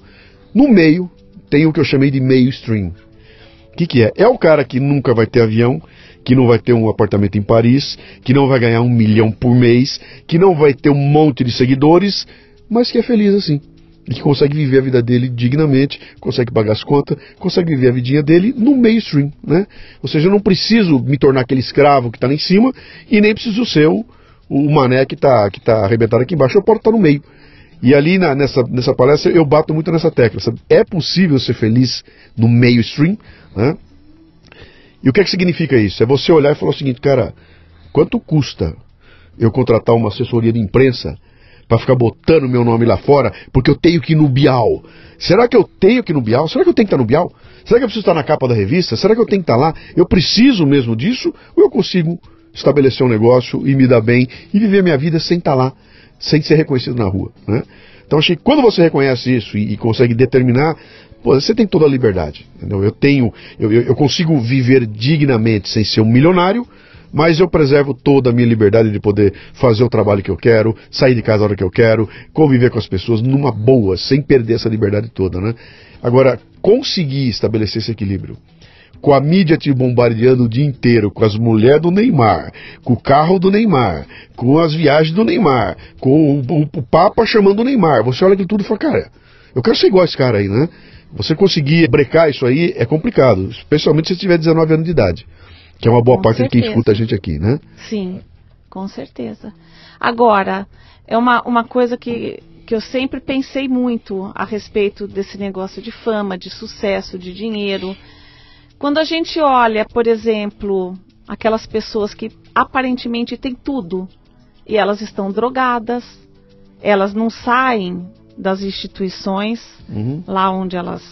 No meio tem o que eu chamei de meio stream. O que, que é? É o cara que nunca vai ter avião, que não vai ter um apartamento em Paris, que não vai ganhar um milhão por mês, que não vai ter um monte de seguidores, mas que é feliz assim. E que consegue viver a vida dele dignamente, consegue pagar as contas, consegue viver a vidinha dele no mainstream, né? Ou seja, eu não preciso me tornar aquele escravo que está lá em cima e nem preciso ser o, o mané que está que tá arrebentado aqui embaixo, eu posso estar no meio. E ali na, nessa, nessa palestra eu bato muito nessa tecla. Sabe? É possível ser feliz no mainstream, né? E o que é que significa isso? É você olhar e falar o seguinte, cara, quanto custa eu contratar uma assessoria de imprensa para ficar botando meu nome lá fora, porque eu tenho que ir no Bial? Será que eu tenho que ir no Bial? Será que eu tenho que estar no Bial? Será que eu preciso estar na capa da revista? Será que eu tenho que estar lá? Eu preciso mesmo disso? Ou eu consigo estabelecer um negócio e me dar bem e viver minha vida sem estar lá, sem ser reconhecido na rua? Né? Então achei que quando você reconhece isso e, e consegue determinar Pô, você tem toda a liberdade. Entendeu? Eu tenho, eu, eu consigo viver dignamente sem ser um milionário, mas eu preservo toda a minha liberdade de poder fazer o trabalho que eu quero, sair de casa a hora que eu quero, conviver com as pessoas numa boa, sem perder essa liberdade toda, né? Agora, conseguir estabelecer esse equilíbrio com a mídia te bombardeando o dia inteiro, com as mulheres do Neymar, com o carro do Neymar, com as viagens do Neymar, com o, o, o Papa chamando o Neymar. Você olha aquilo tudo e fala, cara, eu quero ser igual a esse cara aí, né? Você conseguir brecar isso aí é complicado, especialmente se você tiver 19 anos de idade, que é uma boa com parte certeza. de quem escuta a gente aqui, né? Sim, com certeza. Agora, é uma, uma coisa que, que eu sempre pensei muito a respeito desse negócio de fama, de sucesso, de dinheiro. Quando a gente olha, por exemplo, aquelas pessoas que aparentemente têm tudo e elas estão drogadas, elas não saem das instituições, uhum. lá onde elas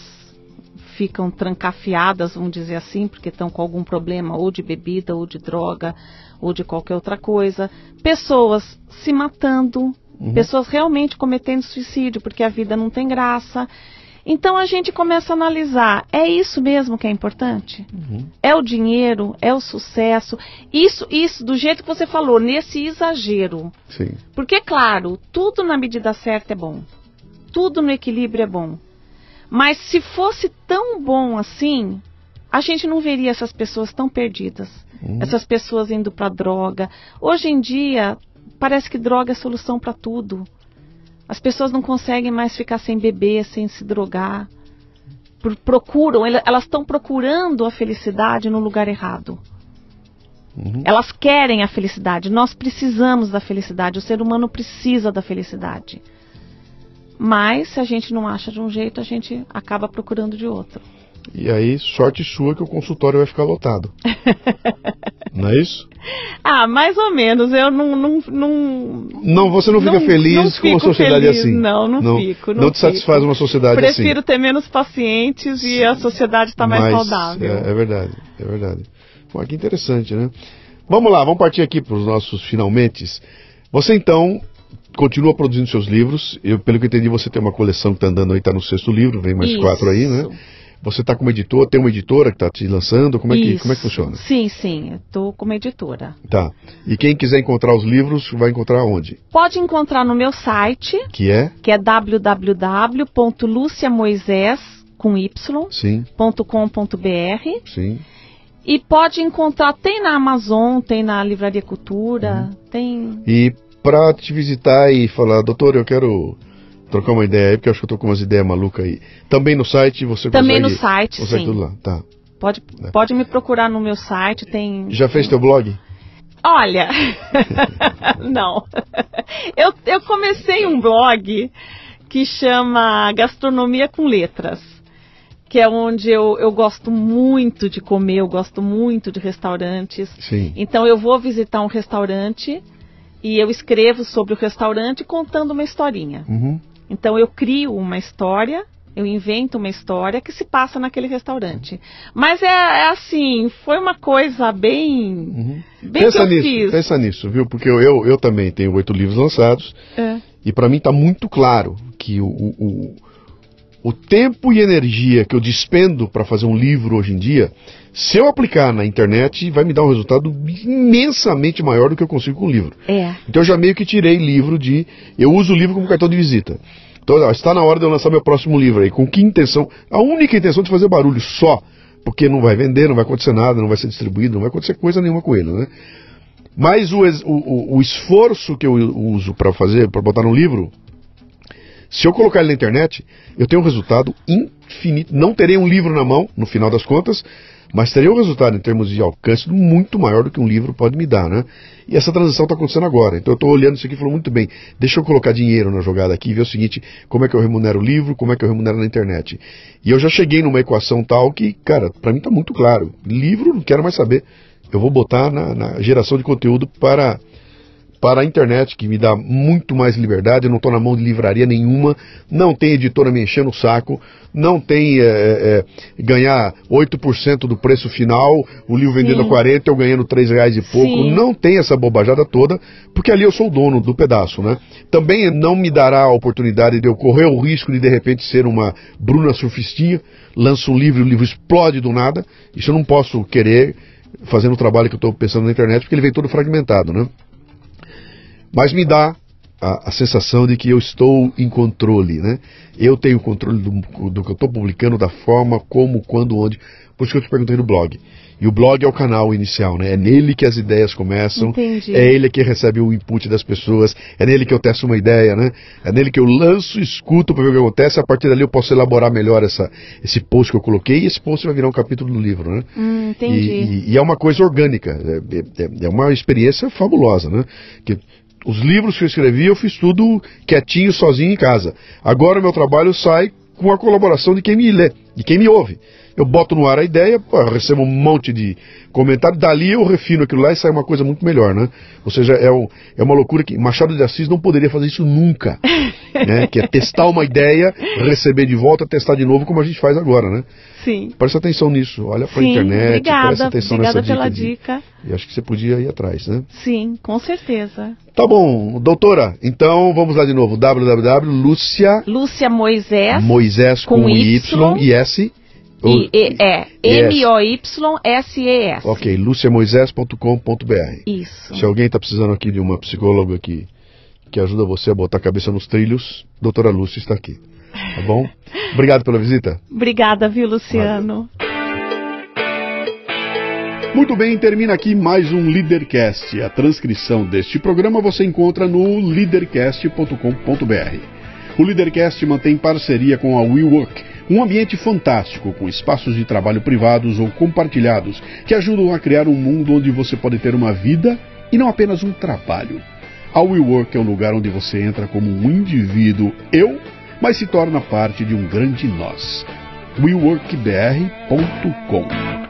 ficam trancafiadas, vamos dizer assim, porque estão com algum problema ou de bebida, ou de droga, ou de qualquer outra coisa. Pessoas se matando, uhum. pessoas realmente cometendo suicídio, porque a vida não tem graça. Então a gente começa a analisar: é isso mesmo que é importante? Uhum. É o dinheiro? É o sucesso? Isso, isso, do jeito que você falou, nesse exagero. Sim. Porque, claro, tudo na medida certa é bom tudo no equilíbrio é bom. Mas se fosse tão bom assim, a gente não veria essas pessoas tão perdidas. Uhum. Essas pessoas indo para droga. Hoje em dia, parece que droga é solução para tudo. As pessoas não conseguem mais ficar sem beber, sem se drogar. Procuram, elas estão procurando a felicidade no lugar errado. Uhum. Elas querem a felicidade. Nós precisamos da felicidade. O ser humano precisa da felicidade. Mas se a gente não acha de um jeito, a gente acaba procurando de outro. E aí, sorte sua que o consultório vai ficar lotado. não é isso? Ah, mais ou menos. Eu não. Não, não, não você não fica não, feliz não com uma sociedade feliz. assim. Não, não, não fico. Não, te fico. satisfaz uma sociedade Prefiro assim. Prefiro ter menos pacientes e a sociedade está mais saudável. É, é, verdade, é verdade. Bom, que interessante, né? Vamos lá, vamos partir aqui para os nossos finalmente. Você então continua produzindo seus livros. Eu, pelo que entendi, você tem uma coleção que está andando aí, está no sexto livro, vem mais Isso. quatro aí, né? Você está como editor, tem uma editora que está te lançando? Como é, que, como é que funciona? Sim, sim, estou como editora. Tá. E quem quiser encontrar os livros, vai encontrar onde? Pode encontrar no meu site. Que é? Que é www.luciamoisés, com y, Sim. Sim. E pode encontrar, tem na Amazon, tem na Livraria Cultura, uhum. tem... E para te visitar e falar, doutor, eu quero trocar uma ideia aí, porque eu acho que eu tô com umas ideias malucas aí. Também no site você Também consegue... no site, consegue sim. tudo lá, tá. Pode, É. pode me procurar no meu site, tem. Já fez teu blog? Olha, não. Eu, eu comecei um blog que chama Gastronomia com Letras, que é onde eu, eu gosto muito de comer, eu gosto muito de restaurantes. Sim. Então eu vou visitar um restaurante e eu escrevo sobre o restaurante contando uma historinha. Uhum. Então eu crio uma história, eu invento uma história que se passa naquele restaurante. Mas é, é assim, foi uma coisa bem. Uhum. Bem pensa nisso, fiz. pensa nisso, viu? Porque eu, eu, eu também tenho oito livros lançados É. e para mim está muito claro que o, o, o, o tempo e energia que eu despendo para fazer um livro hoje em dia, se eu aplicar na internet, vai me dar um resultado imensamente maior do que eu consigo com o livro. É. Então eu já meio que tirei livro de. Eu uso o livro como cartão de visita. Então está na hora de eu lançar meu próximo livro aí. Com que intenção? A única intenção de fazer barulho só. Porque não vai vender, não vai acontecer nada, não vai ser distribuído, não vai acontecer coisa nenhuma com ele, né? Mas o- o- o esforço que eu uso para fazer, para botar no livro, se eu colocar ele na internet, eu tenho um resultado infinito. Não terei um livro na mão, no final das contas, mas terei um resultado em termos de alcance muito maior do que um livro pode me dar, né? E essa transição está acontecendo agora. Então eu estou olhando isso aqui e falando muito bem. Deixa eu colocar dinheiro na jogada aqui e ver o seguinte: como é que eu remunero o livro, como é que eu remunero na internet. E eu já cheguei numa equação tal que, cara, para mim está muito claro. Livro, não quero mais saber. Eu vou botar na, na geração de conteúdo para para a internet, que me dá muito mais liberdade, eu não estou na mão de livraria nenhuma, não tem editora me enchendo o saco, não tem é, é, ganhar 8% do preço final, o livro vendendo a Sim. 40, eu ganhando 3 reais e pouco, Sim. não tem essa bobajada toda, porque ali eu sou o dono do pedaço, né? Também não me dará a oportunidade de eu correr o risco de de repente ser uma Bruna surfistinha, lança um livro e o livro explode do nada, isso eu não posso querer fazendo o trabalho que eu estou pensando na internet, porque ele vem todo fragmentado, né? Mas me dá a, a sensação de que eu estou em controle, né? Eu tenho controle do, do que eu estou publicando, da forma, como, quando, onde. Por isso que eu te perguntei no blog. E o blog é o canal inicial, né? É nele que as ideias começam. Entendi. É ele que recebe o input das pessoas. É nele que eu testo uma ideia, né? É nele que eu lanço, escuto para ver o que acontece. A partir dali eu posso elaborar melhor essa, esse post que eu coloquei. E esse post vai virar um capítulo do livro, né? Hum, entendi. E, e- e é uma coisa orgânica, é, é- é uma experiência fabulosa, né? Que os livros que eu escrevi eu fiz tudo quietinho, sozinho em casa. Agora o meu trabalho sai com a colaboração de quem me lê, de quem me ouve. Eu boto no ar a ideia, pô, eu recebo um monte de comentário, dali eu refino aquilo lá e sai uma coisa muito melhor, né? Ou seja, é, um- é uma loucura que Machado de Assis não poderia fazer isso nunca. né? Que é testar uma ideia, receber de volta, testar de novo, como a gente faz agora, né? Sim. Presta atenção nisso, olha para a internet, presta obrigada. atenção Obrigada nessa pela dica. de- dica. E acho que você podia ir atrás, né? Sim, com certeza. Tá bom, doutora, então vamos lá de novo, www.lucia Lúcia Moisés. Moisés com, com Y, Y e S. E, e- é, M-O-Y-S-E-S. Ok, luciamoisés.com.br. Isso. Se alguém está precisando aqui de uma psicóloga que, que ajuda você a botar a cabeça nos trilhos, doutora Lúcia está aqui. Tá bom? Obrigado pela visita. Obrigada, viu, Luciano? Muito bem, termina aqui mais um Leadercast. A transcrição deste programa você encontra no leadercast.com.br. O Leadercast mantém parceria com a WeWork, um ambiente fantástico com espaços de trabalho privados ou compartilhados que ajudam a criar um mundo onde você pode ter uma vida e não apenas um trabalho. A WeWork é o lugar onde você entra como um indivíduo eu, mas se torna parte de um grande nós. WeWorkBR.com